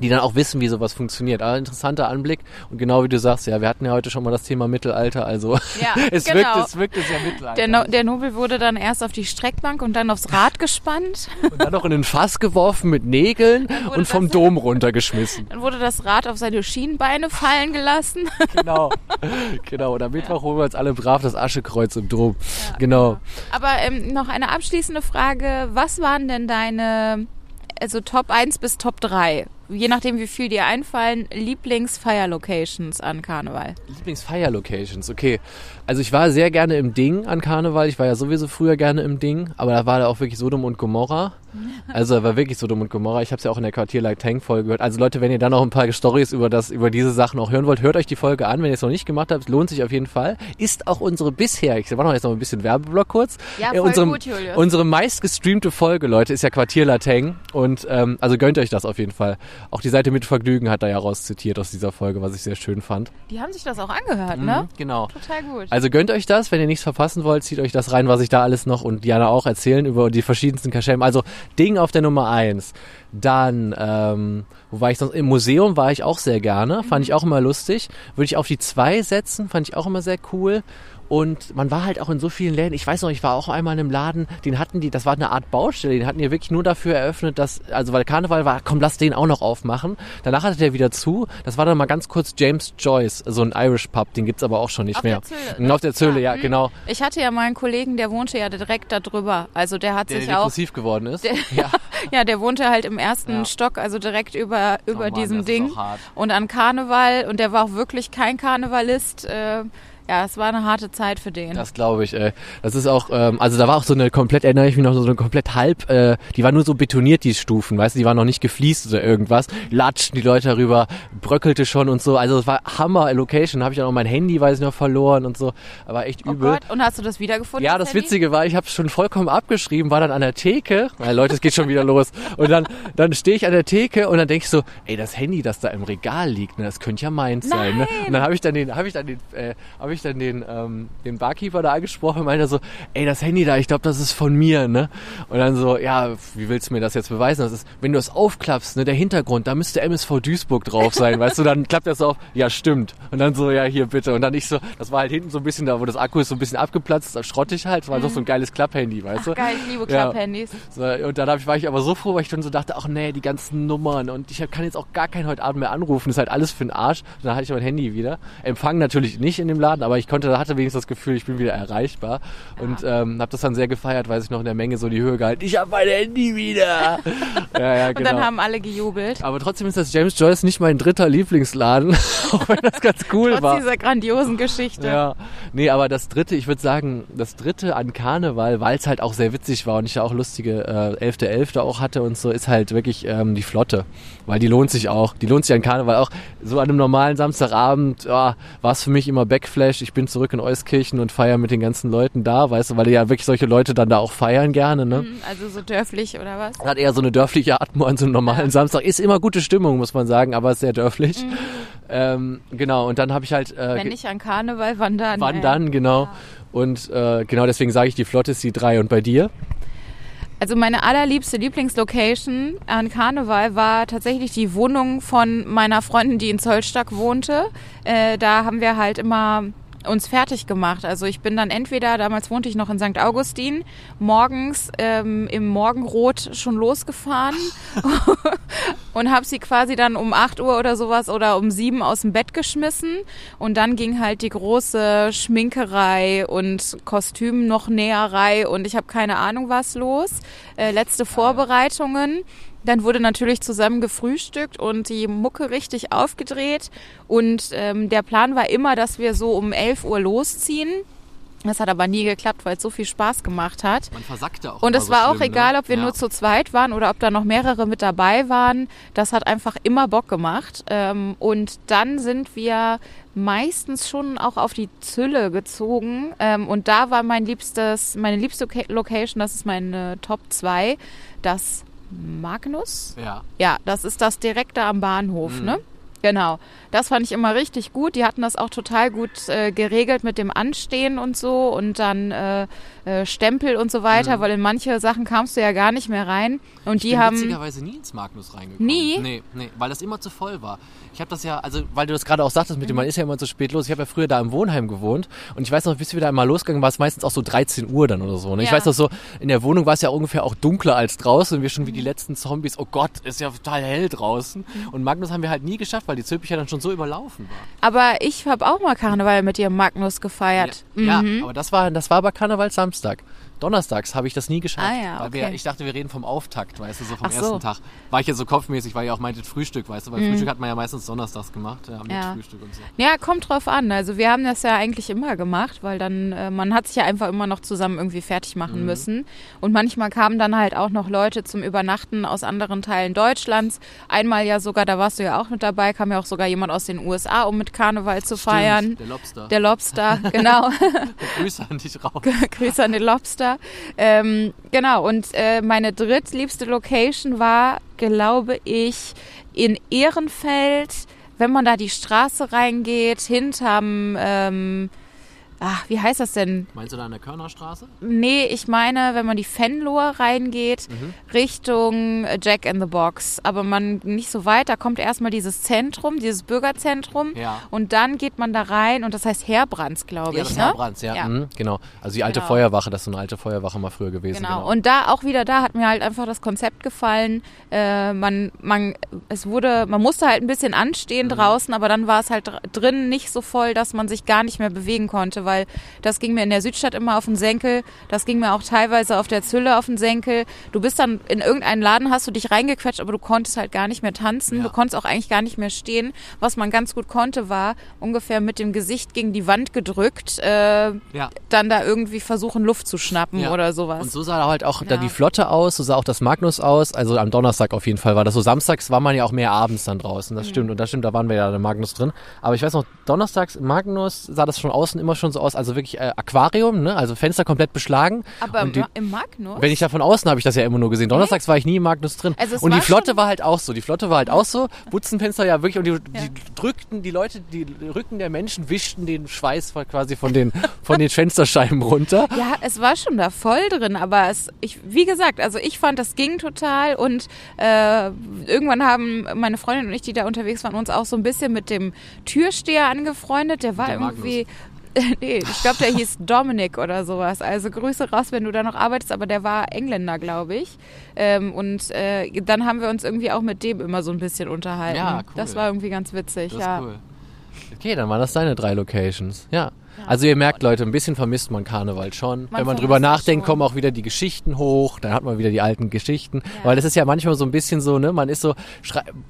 Die dann auch wissen, wie sowas funktioniert. Aber interessanter Anblick. Und genau wie du sagst, ja, wir hatten ja heute schon mal das Thema Mittelalter. Also Ja, es genau. wirkt, es wirkt sehr Mittelalter. Der, no der Nobel wurde dann erst auf die Streckbank und dann aufs Rad gespannt. und dann noch in den Fass geworfen mit Nägeln und vom das- Dom runtergeschmissen. Dann wurde das Rad auf seine Schienenbeine fallen gelassen. Genau. genau. Und am Mittwoch holen wir uns alle brav das Aschekreuz im Dom. genau. Aber ähm, noch eine abschließende Frage. Was waren denn deine also Top 1 bis Top 3? Je nachdem, wie viel dir einfallen, Lieblings-Fire-Locations an Karneval. Lieblings-Fire-Locations, okay. Also ich war sehr gerne im Ding an Karneval. Ich war ja sowieso früher gerne im Ding, aber da war da auch wirklich Sodom und Gomorra. Also da war wirklich Sodom und Gomorra. Ich habe es ja auch in der Quartier Like Tank Folge gehört. Also Leute, wenn ihr dann noch ein paar Stories über das, über diese Sachen auch hören wollt, hört euch die Folge an. Wenn ihr es noch nicht gemacht habt, lohnt sich auf jeden Fall. Ist auch unsere bisher, ich war noch jetzt noch ein bisschen Werbeblock kurz. Ja, Äh, voll unsere, gut, Julius. Unsere meistgestreamte Folge, Leute, ist ja Quartier Lateng. Und ähm, also gönnt euch das auf jeden Fall. Auch die Seite mit Vergnügen hat da ja raus zitiert aus dieser Folge, was ich sehr schön fand. Die haben sich das auch angehört, ne? Genau. Total gut. Also gönnt euch das, wenn ihr nichts verpassen wollt, zieht euch das rein, was ich da alles noch und Diana auch erzählen über die verschiedensten Kaschem. Also Ding auf der Nummer eins. Dann, ähm, wo war ich sonst? Im Museum war ich auch sehr gerne, fand ich auch immer lustig. Würde ich auf die zwei setzen, fand ich auch immer sehr cool. Und man war halt auch in so vielen Läden. Ich weiß noch, ich war auch einmal in einem Laden, den hatten die, das war eine Art Baustelle, den hatten die wirklich nur dafür eröffnet, dass, also weil Karneval war, komm, lass den auch noch aufmachen. Danach hatte der wieder zu. Das war dann mal ganz kurz James Joyce, so ein Irish Pub, den gibt's aber auch schon nicht Auf mehr. der Zölle, Und Auf der Zölle, ja, hm. genau. Ich hatte ja mal einen Kollegen, der wohnte ja direkt da drüber. Also der hat Der sich auch, depressiv geworden ist. Der- ja. ja, der wohnte halt im ersten Ja. Stock, also direkt über, über Oh Mann, diesem Ding. Und an Karneval, und der war auch wirklich kein Karnevalist. Äh, ja, es war eine harte Zeit für den. Das glaube ich, ey. Das ist auch, ähm, also da war auch so eine komplett, erinnere ich mich noch, so eine komplett halb, äh, die war nur so betoniert, die Stufen, weißt du, die waren noch nicht gefliest oder irgendwas. Latschen die Leute darüber, bröckelte schon und so. Also es war Hammer Location. Habe ich dann auch mein Handy, weiß ich noch, verloren und so. Aber echt oh übel. Gott, und hast du das wiedergefunden? Ja, das Handy? Witzige war, ich habe schon vollkommen abgeschrieben, war dann an der Theke. Ja, Leute, es geht schon wieder los. Und dann, dann stehe ich an der Theke und dann denke ich so, ey, das Handy, das da im Regal liegt, ne, das könnte ja meins sein. Ne? Und dann habe ich dann den, habe ich dann den, äh, habe ich dann den, ähm, den Barkeeper da angesprochen und meinte so, ey, das Handy da, ich glaube, das ist von mir, ne? Und dann so, ja, wie willst du mir das jetzt beweisen? Das ist, wenn du es aufklappst, ne, der Hintergrund, da müsste MSV Duisburg drauf sein, weißt du? Dann klappt das auf, ja, stimmt. Und dann so, ja, hier bitte. Und dann ich so, das war halt hinten so ein bisschen da, wo das Akku ist so ein bisschen abgeplatzt, das schrottig halt, das war doch so ein geiles Klapphandy, weißt du? Geil, ich liebe Ja. Klapphandys. So, und dann ich, war ich aber so froh, weil ich dann so dachte, ach nee, die ganzen Nummern und ich kann jetzt auch gar keinen heute Abend mehr anrufen, das ist halt alles für den Arsch. Und dann hatte ich mein Handy wieder. Empfang natürlich nicht in dem Laden, aber ich konnte, hatte wenigstens das Gefühl, ich bin wieder erreichbar und ähm, habe das dann sehr gefeiert, weil ich noch in der Menge so die Höhe gehalten. Ich habe mein Handy wieder. ja, ja, genau. Und dann haben alle gejubelt. aber trotzdem ist das James Joyce nicht mein dritter Lieblingsladen, auch wenn das ganz cool Trotz war. dieser grandiosen Geschichte. Ja, nee, aber das dritte, ich würde sagen, das dritte an Karneval, weil es halt auch sehr witzig war und ich ja auch lustige äh, 11.11. auch hatte und so, ist halt wirklich ähm, die Flotte. Weil die lohnt sich auch. Die lohnt sich an Karneval auch. So an einem normalen Samstagabend ja, war es für mich immer Backflash. Ich bin zurück in Euskirchen und feiere mit den ganzen Leuten da, weißt du, weil ja wirklich solche Leute dann da auch feiern gerne, ne? Mhm, Also so dörflich oder was? Hat eher so eine dörfliche Atmo an so einem normalen Samstag. Ist immer gute Stimmung, muss man sagen, aber ist sehr dörflich. Ähm, genau, und dann habe ich halt... Äh, Wenn nicht an Karneval, wann dann? Wann ey? dann, genau. Ja. Und äh, genau deswegen sage ich, die Flotte ist die drei. Und bei dir? Also meine allerliebste Lieblingslocation an Karneval war tatsächlich die Wohnung von meiner Freundin, die in Zollstock wohnte. Äh, da haben wir halt immer uns fertig gemacht. Also ich bin dann entweder, damals wohnte ich noch in St. Augustin, morgens ähm, im Morgenrot schon losgefahren und habe sie quasi dann um 8 Uhr oder sowas oder um 7 aus dem Bett geschmissen. Und dann ging halt die große Schminkerei und Kostüm noch Näherei und ich habe keine Ahnung was los. Äh, letzte Vorbereitungen. Dann wurde natürlich zusammen gefrühstückt und die Mucke richtig aufgedreht. Und ähm, der Plan war immer, dass wir so um 11 Uhr losziehen. Das hat aber nie geklappt, weil es so viel Spaß gemacht hat. Man versagte auch. Und es so war auch schlimm, egal, ne? ob wir ja. nur zu zweit waren oder ob da noch mehrere mit dabei waren. Das hat einfach immer Bock gemacht. Ähm, und dann sind wir meistens schon auch auf die Zülle gezogen. Ähm, und da war mein liebstes, meine liebste Loca- Location, das ist meine Top 2, das Magnus. Ja. Ja, das ist das direkt da am Bahnhof, Mhm. ne? Genau. Das fand ich immer richtig gut. Die hatten das auch total gut äh, geregelt mit dem Anstehen und so und dann äh, äh, Stempel und so weiter, Mhm. weil in manche Sachen kamst du ja gar nicht mehr rein. Und Ich die bin haben. witzigerweise nie ins Magnus reingekommen. Nie? Nee, nee, weil das immer zu voll war. Ich habe das ja, also weil du das gerade auch sagtest mit dem, man ist ja immer zu spät los. Ich habe ja früher da im Wohnheim gewohnt und ich weiß noch, bis wir da einmal losgegangen, war es meistens auch so 13 Uhr dann oder so. Ne? Ich Ja. weiß noch so, in der Wohnung war es ja ungefähr auch dunkler als draußen und wir schon wie die letzten Zombies, oh Gott, ist ja total hell draußen. Und Magnus haben wir halt nie geschafft, weil die Zülpich ja dann schon so überlaufen war. Aber ich habe auch mal Karneval mit ihrem Magnus gefeiert. Ja, Mhm. ja, aber das war, das war aber Karneval Samstag. Donnerstags habe ich das nie geschafft. Ah ja, weil wir, okay. ich dachte, wir reden vom Auftakt, weißt du, so vom Ach so. ersten Tag. War ich ja so kopfmäßig, weil ich auch meinte Frühstück, weißt du, weil Mhm. Frühstück hat man ja meistens donnerstags gemacht, ja, mit Ja. Frühstück und so. Ja, kommt drauf an. Also wir haben das ja eigentlich immer gemacht, weil dann, äh, man hat sich ja einfach immer noch zusammen irgendwie fertig machen Mhm. müssen. Und manchmal kamen dann halt auch noch Leute zum Übernachten aus anderen Teilen Deutschlands. Einmal ja sogar, da warst du ja auch mit dabei, kam ja auch sogar jemand aus den USA, um mit Karneval zu feiern. Stimmt, der Lobster. Der Lobster, genau. Grüße an dich raus. Grüße an den Lobster. Ähm, genau, und äh, meine drittliebste Location war, glaube ich, in Ehrenfeld, wenn man da die Straße reingeht, hinterm, ähm, ach, wie heißt das denn? Meinst du da an der Körnerstraße? Nee, ich meine, wenn man die Fenlohe reingeht, Mhm. Richtung Jack in the Box. Aber man nicht so weit, da kommt erstmal dieses Zentrum, dieses Bürgerzentrum. Ja. Und dann geht man da rein und das heißt Herbrands, glaube Ja, ich. das ne? Herbrands, ja. Ja. Mhm, genau. Also die alte Genau. Feuerwache, das ist so eine alte Feuerwache mal früher gewesen. Genau. Genau. Und da auch wieder da hat mir halt einfach das Konzept gefallen. Äh, man, man, es wurde, man musste halt ein bisschen anstehen Mhm. draußen, aber dann war es halt dr- drin nicht so voll, dass man sich gar nicht mehr bewegen konnte, weil das ging mir in der Südstadt immer auf den Senkel. Das ging mir auch teilweise auf der Zülle auf den Senkel. Du bist dann in irgendeinen Laden, hast du dich reingequetscht, aber du konntest halt gar nicht mehr tanzen. Ja. Du konntest auch eigentlich gar nicht mehr stehen. Was man ganz gut konnte, war ungefähr mit dem Gesicht gegen die Wand gedrückt, äh, ja. dann da irgendwie versuchen, Luft zu schnappen Ja. oder sowas. Und so sah halt auch dann die Flotte aus, so sah auch das Magnus aus. Also am Donnerstag auf jeden Fall war das so. Samstags war man ja auch mehr abends dann draußen. Das stimmt. Und das stimmt, da waren wir ja im Magnus drin. Aber ich weiß noch, donnerstags im Magnus sah das von außen immer schon so aus, also wirklich äh, Aquarium, ne? Also Fenster komplett beschlagen. Aber die- im, Magnus? Wenn ich da von außen habe ich das ja immer nur gesehen. Donnerstags war ich nie im Magnus drin. Also und die Flotte war halt auch so. Die Flotte war halt auch so. Butzenfenster ja wirklich. Und die, die drückten, die Leute, die Rücken der Menschen wischten den Schweiß quasi von den, von den Fensterscheiben runter. ja, es war schon da voll drin, aber es, ich, wie gesagt, also ich fand, das ging total und äh, irgendwann haben meine Freundin und ich, die da unterwegs waren, uns auch so ein bisschen mit dem Türsteher angefreundet. Der war Der irgendwie, nee, ich glaube, der hieß Dominic oder sowas. Also Grüße raus, wenn du da noch arbeitest, aber der war Engländer, glaube ich. Ähm, und äh, dann haben wir uns irgendwie auch mit dem immer so ein bisschen unterhalten. Ja, cool. Das war irgendwie ganz witzig, Das ja. ist cool. Okay, dann waren das deine drei Locations. Ja. Also ihr merkt, Leute, ein bisschen vermisst man Karneval schon. Man Wenn man drüber nachdenkt, schon. kommen auch wieder die Geschichten hoch, dann hat man wieder die alten Geschichten. Weil das ist ja manchmal so ein bisschen so, ne, man ist so,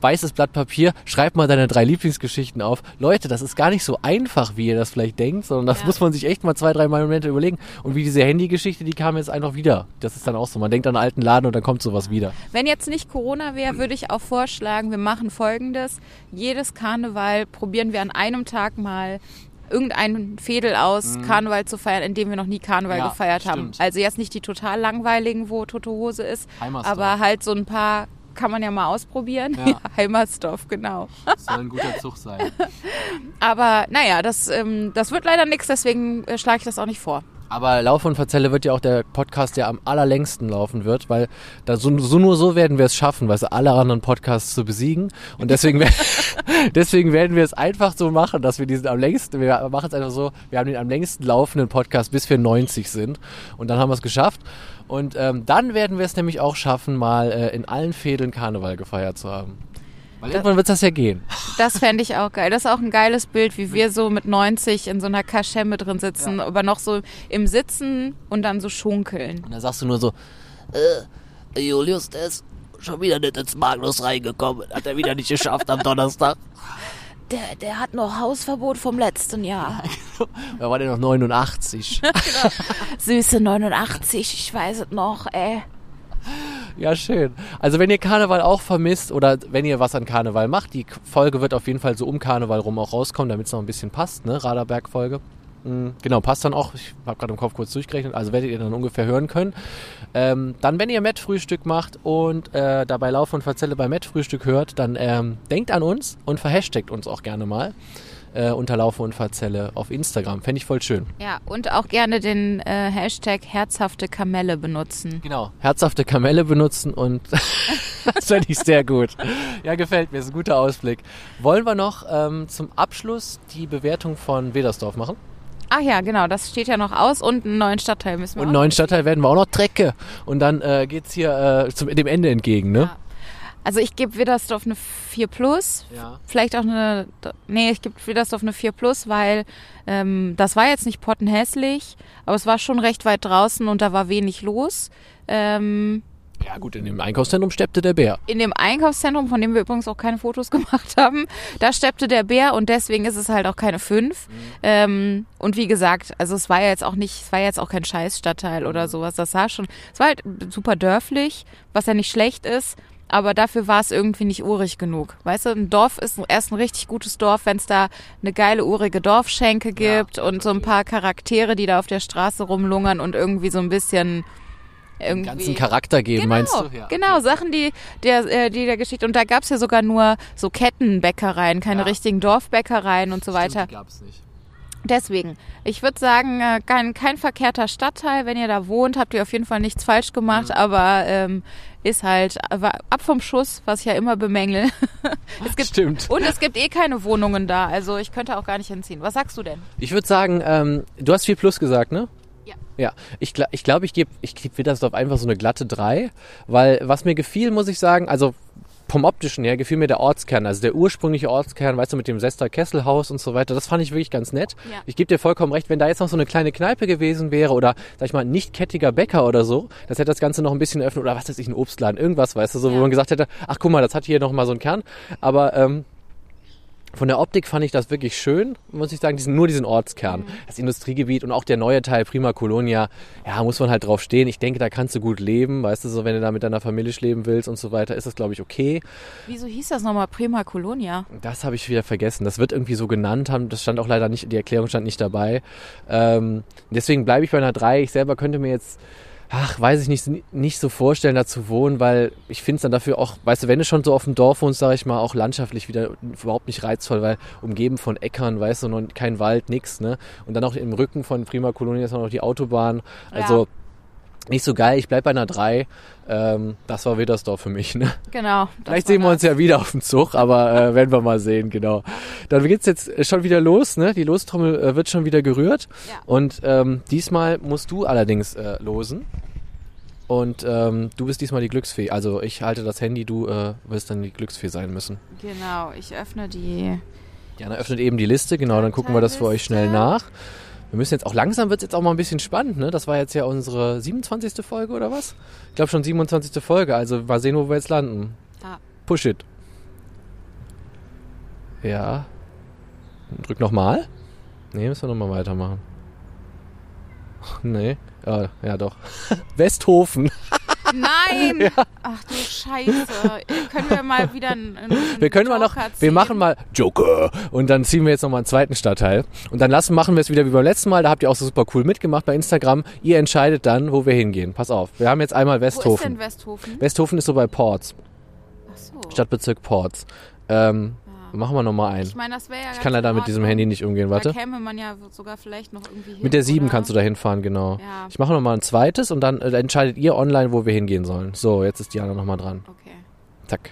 weißes Blatt Papier, schreib mal deine drei Lieblingsgeschichten auf. Leute, das ist gar nicht so einfach, wie ihr das vielleicht denkt, sondern das Ja. muss man sich echt mal zwei, drei Mal Momente überlegen. Und wie diese Handygeschichte, die kam jetzt einfach wieder. Das ist dann auch so. Man denkt an einen alten Laden und dann kommt sowas wieder. Wenn jetzt nicht Corona wäre, würde ich auch vorschlagen, wir machen folgendes. Jedes Karneval probieren wir an einem Tag mal irgendein Fädel aus, Karneval zu feiern, in dem wir noch nie Karneval Mhm. Ja, gefeiert haben. stimmt. Also jetzt nicht die total langweiligen, wo Tote Hose ist, Heimersdorf. aber halt so ein paar kann man ja mal ausprobieren. Ja. Heimersdorf, genau. Soll ein guter Zug sein. Aber naja, das, ähm, das wird leider nichts, deswegen äh, schlage ich das auch nicht vor. Aber Lauf und Verzelle wird ja auch der Podcast, der am allerlängsten laufen wird, weil da so, so nur so werden wir es schaffen, weißt alle anderen Podcasts zu besiegen. Und deswegen, deswegen werden wir es einfach so machen, dass wir diesen am längsten, wir machen es einfach so, wir haben den am längsten laufenden Podcast, bis wir 90 sind. Und dann haben wir es geschafft. Und ähm, dann werden wir es nämlich auch schaffen, mal äh, in allen Fädeln Karneval gefeiert zu haben. Weil irgendwann wird das ja gehen. Das fände ich auch geil. Das ist auch ein geiles Bild, wie wir so mit 90 in so einer Kaschemme drin sitzen, aber noch so im Sitzen und dann so schunkeln. Und dann sagst du nur so, Äh, Julius, der ist schon wieder nicht ins Magnus reingekommen. Hat er wieder nicht geschafft am Donnerstag. Der, der hat noch Hausverbot vom letzten Jahr. da war der noch 89. Süße 89, ich weiß es noch, ey. Ja, schön. Also wenn ihr Karneval auch vermisst oder wenn ihr was an Karneval macht, die Folge wird auf jeden Fall so um Karneval rum auch rauskommen, damit es noch ein bisschen passt, ne? Raderberg-Folge. Mhm, Genau, passt dann auch. Ich habe gerade im Kopf kurz durchgerechnet, also werdet ihr dann ungefähr hören können. Ähm, dann, wenn ihr Met-Frühstück macht und äh, dabei Lauf und Verzelle bei Met-Frühstück hört, dann ähm, denkt an uns und verhashtagt uns auch gerne mal äh, unter Laufe und Verzelle auf Instagram. Fände ich voll schön. Ja, und auch gerne den äh, Hashtag herzhafte Kamelle benutzen. Genau, herzhafte Kamelle benutzen und das fände ich sehr gut. Ja, gefällt mir, ist ein guter Ausblick. Wollen wir noch ähm, zum Abschluss die Bewertung von Wedersdorf machen? Ach ja, genau, das steht ja noch aus und einen neuen Stadtteil müssen wir Und einen neuen Stadtteil werden wir auch noch Trecke. Und dann äh, geht's hier äh, zum, dem Ende entgegen, ne? Ja. Also ich gebe Widdersdorf eine 4 Plus. Ja. Vielleicht auch eine. Nee, ich gebe Widdersdorf eine 4 Plus, weil ähm, das war jetzt nicht pottenhässlich, aber es war schon recht weit draußen und da war wenig los. Ähm, Ja, gut, in dem Einkaufszentrum steppte der Bär. in dem Einkaufszentrum, von dem wir übrigens auch keine Fotos gemacht haben, da steppte der Bär und deswegen ist es halt auch keine 5. Ähm, und wie gesagt, also es war ja jetzt auch nicht, es war jetzt auch kein Scheißstadtteil oder sowas. Das sah schon, es war halt super dörflich, was ja nicht schlecht ist. Aber dafür war es irgendwie nicht urig genug. Weißt du, ein Dorf ist erst ein richtig gutes Dorf, wenn es da eine geile urige Dorfschenke gibt und so ein paar Charaktere, die da auf der Straße rumlungern und irgendwie so ein bisschen irgendwie Ganzen Charakter geben, Genau, meinst du? Ja. genau, Sachen, die der, äh, die der Geschichte. Und da gab's ja sogar nur so Kettenbäckereien, keine Ja. richtigen Dorfbäckereien und so weiter. Stimmt, die gab's nicht. Deswegen, ich würde sagen, äh, kein, kein verkehrter Stadtteil. Wenn ihr da wohnt, habt ihr auf jeden Fall nichts falsch gemacht, Mhm. aber ähm, ist halt ab vom Schuss, was ich ja immer bemängel. es gibt, Stimmt. Und es gibt eh keine Wohnungen da, also ich könnte auch gar nicht hinziehen. Was sagst du denn? Ich würde sagen, ähm, du hast 4 Plus gesagt, ne? Ja. Ja, ich glaube, ich, glaub, ich gebe ich geb Widdersdorf einfach so eine glatte 3, weil was mir gefiel, muss ich sagen, also vom optischen her gefiel mir der Ortskern, also der ursprüngliche Ortskern, weißt du, mit dem Sester Kesselhaus und so weiter, das fand ich wirklich ganz nett. Ja. Ich gebe dir vollkommen recht, wenn da jetzt noch so eine kleine Kneipe gewesen wäre oder, sag ich mal, nicht kettiger Bäcker oder so, das hätte das Ganze noch ein bisschen eröffnet oder was weiß ich, ein Obstladen, irgendwas, weißt du, so, wo Ja. man gesagt hätte, ach guck mal, das hat hier noch mal so einen Kern, aber ähm, von der Optik fand ich das wirklich schön, muss ich sagen, diesen, nur diesen Ortskern. Das Industriegebiet und auch der neue Teil Prima Colonia, ja, muss man halt drauf stehen. Ich denke, da kannst du gut leben, weißt du, so wenn du da mit deiner Familie leben willst und so weiter, ist das, glaube ich, okay. Wieso hieß das nochmal Prima Colonia? Das habe ich wieder vergessen. Das wird irgendwie so genannt haben. Das stand auch leider nicht, die Erklärung stand nicht dabei. Ähm, deswegen bleibe ich bei einer 3. Ich selber könnte mir jetzt, ach, weiß ich nicht, nicht so vorstellen, da zu wohnen, weil ich finde es dann dafür auch, weißt du, wenn du schon so auf dem Dorf wohnst, sage ich mal, auch landschaftlich wieder überhaupt nicht reizvoll, weil umgeben von Äckern, weißt du, und kein Wald, nix, ne? Und dann auch im Rücken von Prima Colonia ist auch noch die Autobahn. Also nicht so geil. Ich bleib bei einer 3. Ähm, das war Widdersdorf für mich, ne? Genau. Vielleicht sehen wir das. uns ja wieder auf dem Zug, aber äh, werden wir mal sehen, genau. Dann geht's jetzt schon wieder los, ne? Die Lostrommel äh, wird schon wieder gerührt. Ja. Und ähm, diesmal musst du allerdings äh, losen. Und ähm, du bist diesmal die Glücksfee. Also ich halte das Handy, du äh, wirst dann die Glücksfee sein müssen. Genau, ich öffne die. Jana öffnet eben die Liste, genau, dann gucken wir das für euch schnell nach. Wir müssen jetzt auch langsam wird es jetzt auch mal ein bisschen spannend, ne? Das war jetzt ja unsere 27. Folge oder was? Ich glaube schon 27. Folge, also mal sehen, wo wir jetzt landen. Ja. Push it. Ja. Drück nochmal. Nee, müssen wir nochmal weitermachen. Nee. Ja, ja doch. Westhofen. Nein! Ach du Scheiße. Können wir mal wieder einen, einen Wir können mal noch, Joker wir ziehen? machen mal Joker und dann ziehen wir jetzt nochmal einen zweiten Stadtteil und dann lassen, machen wir es wieder wie beim letzten Mal, da habt ihr auch so super cool mitgemacht bei Instagram. Ihr entscheidet dann, wo wir hingehen. Pass auf, wir haben jetzt einmal Wo ist Westhofen. denn Westhofen? Westhofen ist so bei Ports, Ach so. Stadtbezirk Ports. Ähm, machen wir nochmal ein. Ich meine, das wäre ja Ich kann leider mit diesem Handy nicht umgehen, Da warte. käme man ja sogar vielleicht noch irgendwie hin. Mit der 7 oder? kannst du da hinfahren, genau. Ja. Ich mache nochmal ein zweites und dann äh, entscheidet ihr online, wo wir hingehen sollen. So, jetzt ist Diana nochmal dran. Okay. Zack.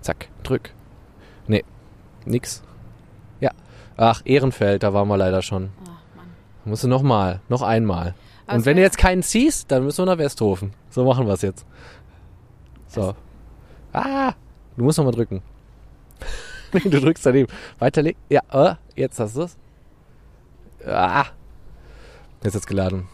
Zack, drück. Nee, nix. Ja. Ach, Ehrenfeld, da waren wir leider schon. Ach, Mann. Musst du nochmal, noch einmal. Aber Und wenn du jetzt keinen ziehst, dann müssen wir nach Westhofen. So machen wir es jetzt. So. Ah, du musst nochmal drücken. Du drückst daneben. Weiterlegen. Ja, äh, jetzt hast du es. Ah. Jetzt hat's geladen.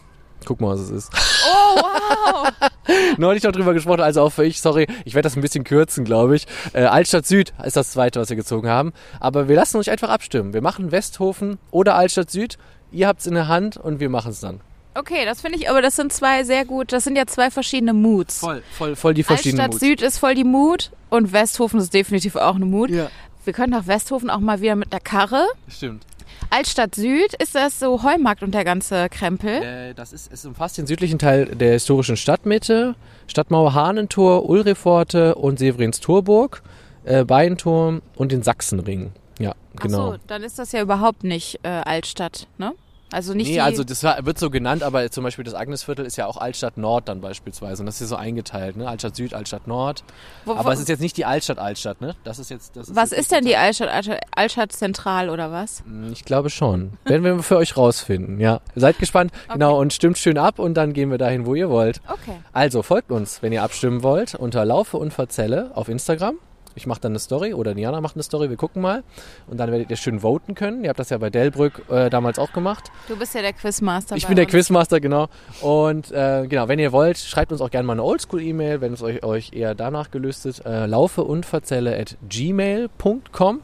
Guck mal, was es ist. Oh, wow! Neulich noch drüber gesprochen, also auch für ich, sorry, ich werde das ein bisschen kürzen, glaube ich. Äh, Altstadt Süd ist das zweite, was wir gezogen haben. Aber wir lassen euch einfach abstimmen. Wir machen Westhofen oder Altstadt Süd. Ihr habt's in der Hand und wir machen es dann. Okay, das finde ich, aber das sind zwei sehr gut, das sind ja zwei verschiedene Moods. Voll, voll, voll die verschiedenen Altstadt Moods. Süd ist voll die Mut und Westhofen ist definitiv auch eine Mut. Ja, Wir können nach Westhofen auch mal wieder mit der Karre. stimmt. Altstadt Süd ist das so Heumarkt und der ganze Krempel. Äh, das ist, es umfasst den südlichen Teil der historischen Stadtmitte, Stadtmauer Hahnentor, Ulriforte und Severins Torburg, äh, Beinturm und den Sachsenring. Ja, genau. Ach so, dann ist das ja überhaupt nicht äh, Altstadt, ne? Also nicht nee, also das wird so genannt, aber zum Beispiel das Agnesviertel ist ja auch Altstadt Nord dann beispielsweise. Und das ist so eingeteilt, ne? Altstadt Süd, Altstadt Nord. wo, Aber wo, es ist jetzt nicht die Altstadt Altstadt, ne? Das ist jetzt. Das was jetzt ist denn die Altstadt, Altstadt, Altstadt Zentral oder was? Hm, Ich glaube schon. Werden wir für euch rausfinden, ja. Seid gespannt, genau, und stimmt schön ab und dann gehen wir dahin, wo ihr wollt. Okay. Also folgt uns, wenn ihr abstimmen wollt, unter Laufe und Verzelle auf Instagram. Ich mache dann eine Story oder Diana macht eine Story, wir gucken mal. Und dann werdet ihr schön voten können. Ihr habt das ja bei Delbrück äh, damals auch gemacht. Du bist ja der Quizmaster. Ich bin der uns. Quizmaster, genau. Und äh, genau, wenn ihr wollt, schreibt uns auch gerne mal eine Oldschool-E-Mail, wenn es euch, euch eher danach gelüstet. Äh, laufe und verzelle at gmail.com.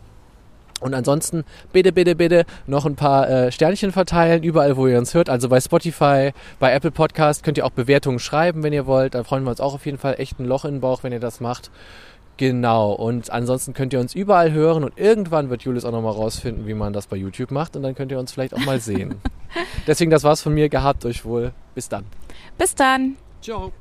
Und ansonsten bitte, bitte, bitte noch ein paar äh, Sternchen verteilen, überall, wo ihr uns hört. Also bei Spotify, bei Apple Podcast könnt ihr auch Bewertungen schreiben, wenn ihr wollt. Da freuen wir uns auch auf jeden Fall echt ein Loch in den Bauch, wenn ihr das macht. Genau. Und ansonsten könnt ihr uns überall hören und irgendwann wird Julius auch nochmal rausfinden, wie man das bei YouTube macht. Und dann könnt ihr uns vielleicht auch mal sehen. Deswegen, das war's von mir. Gehabt euch wohl. Bis dann. Bis dann. Ciao.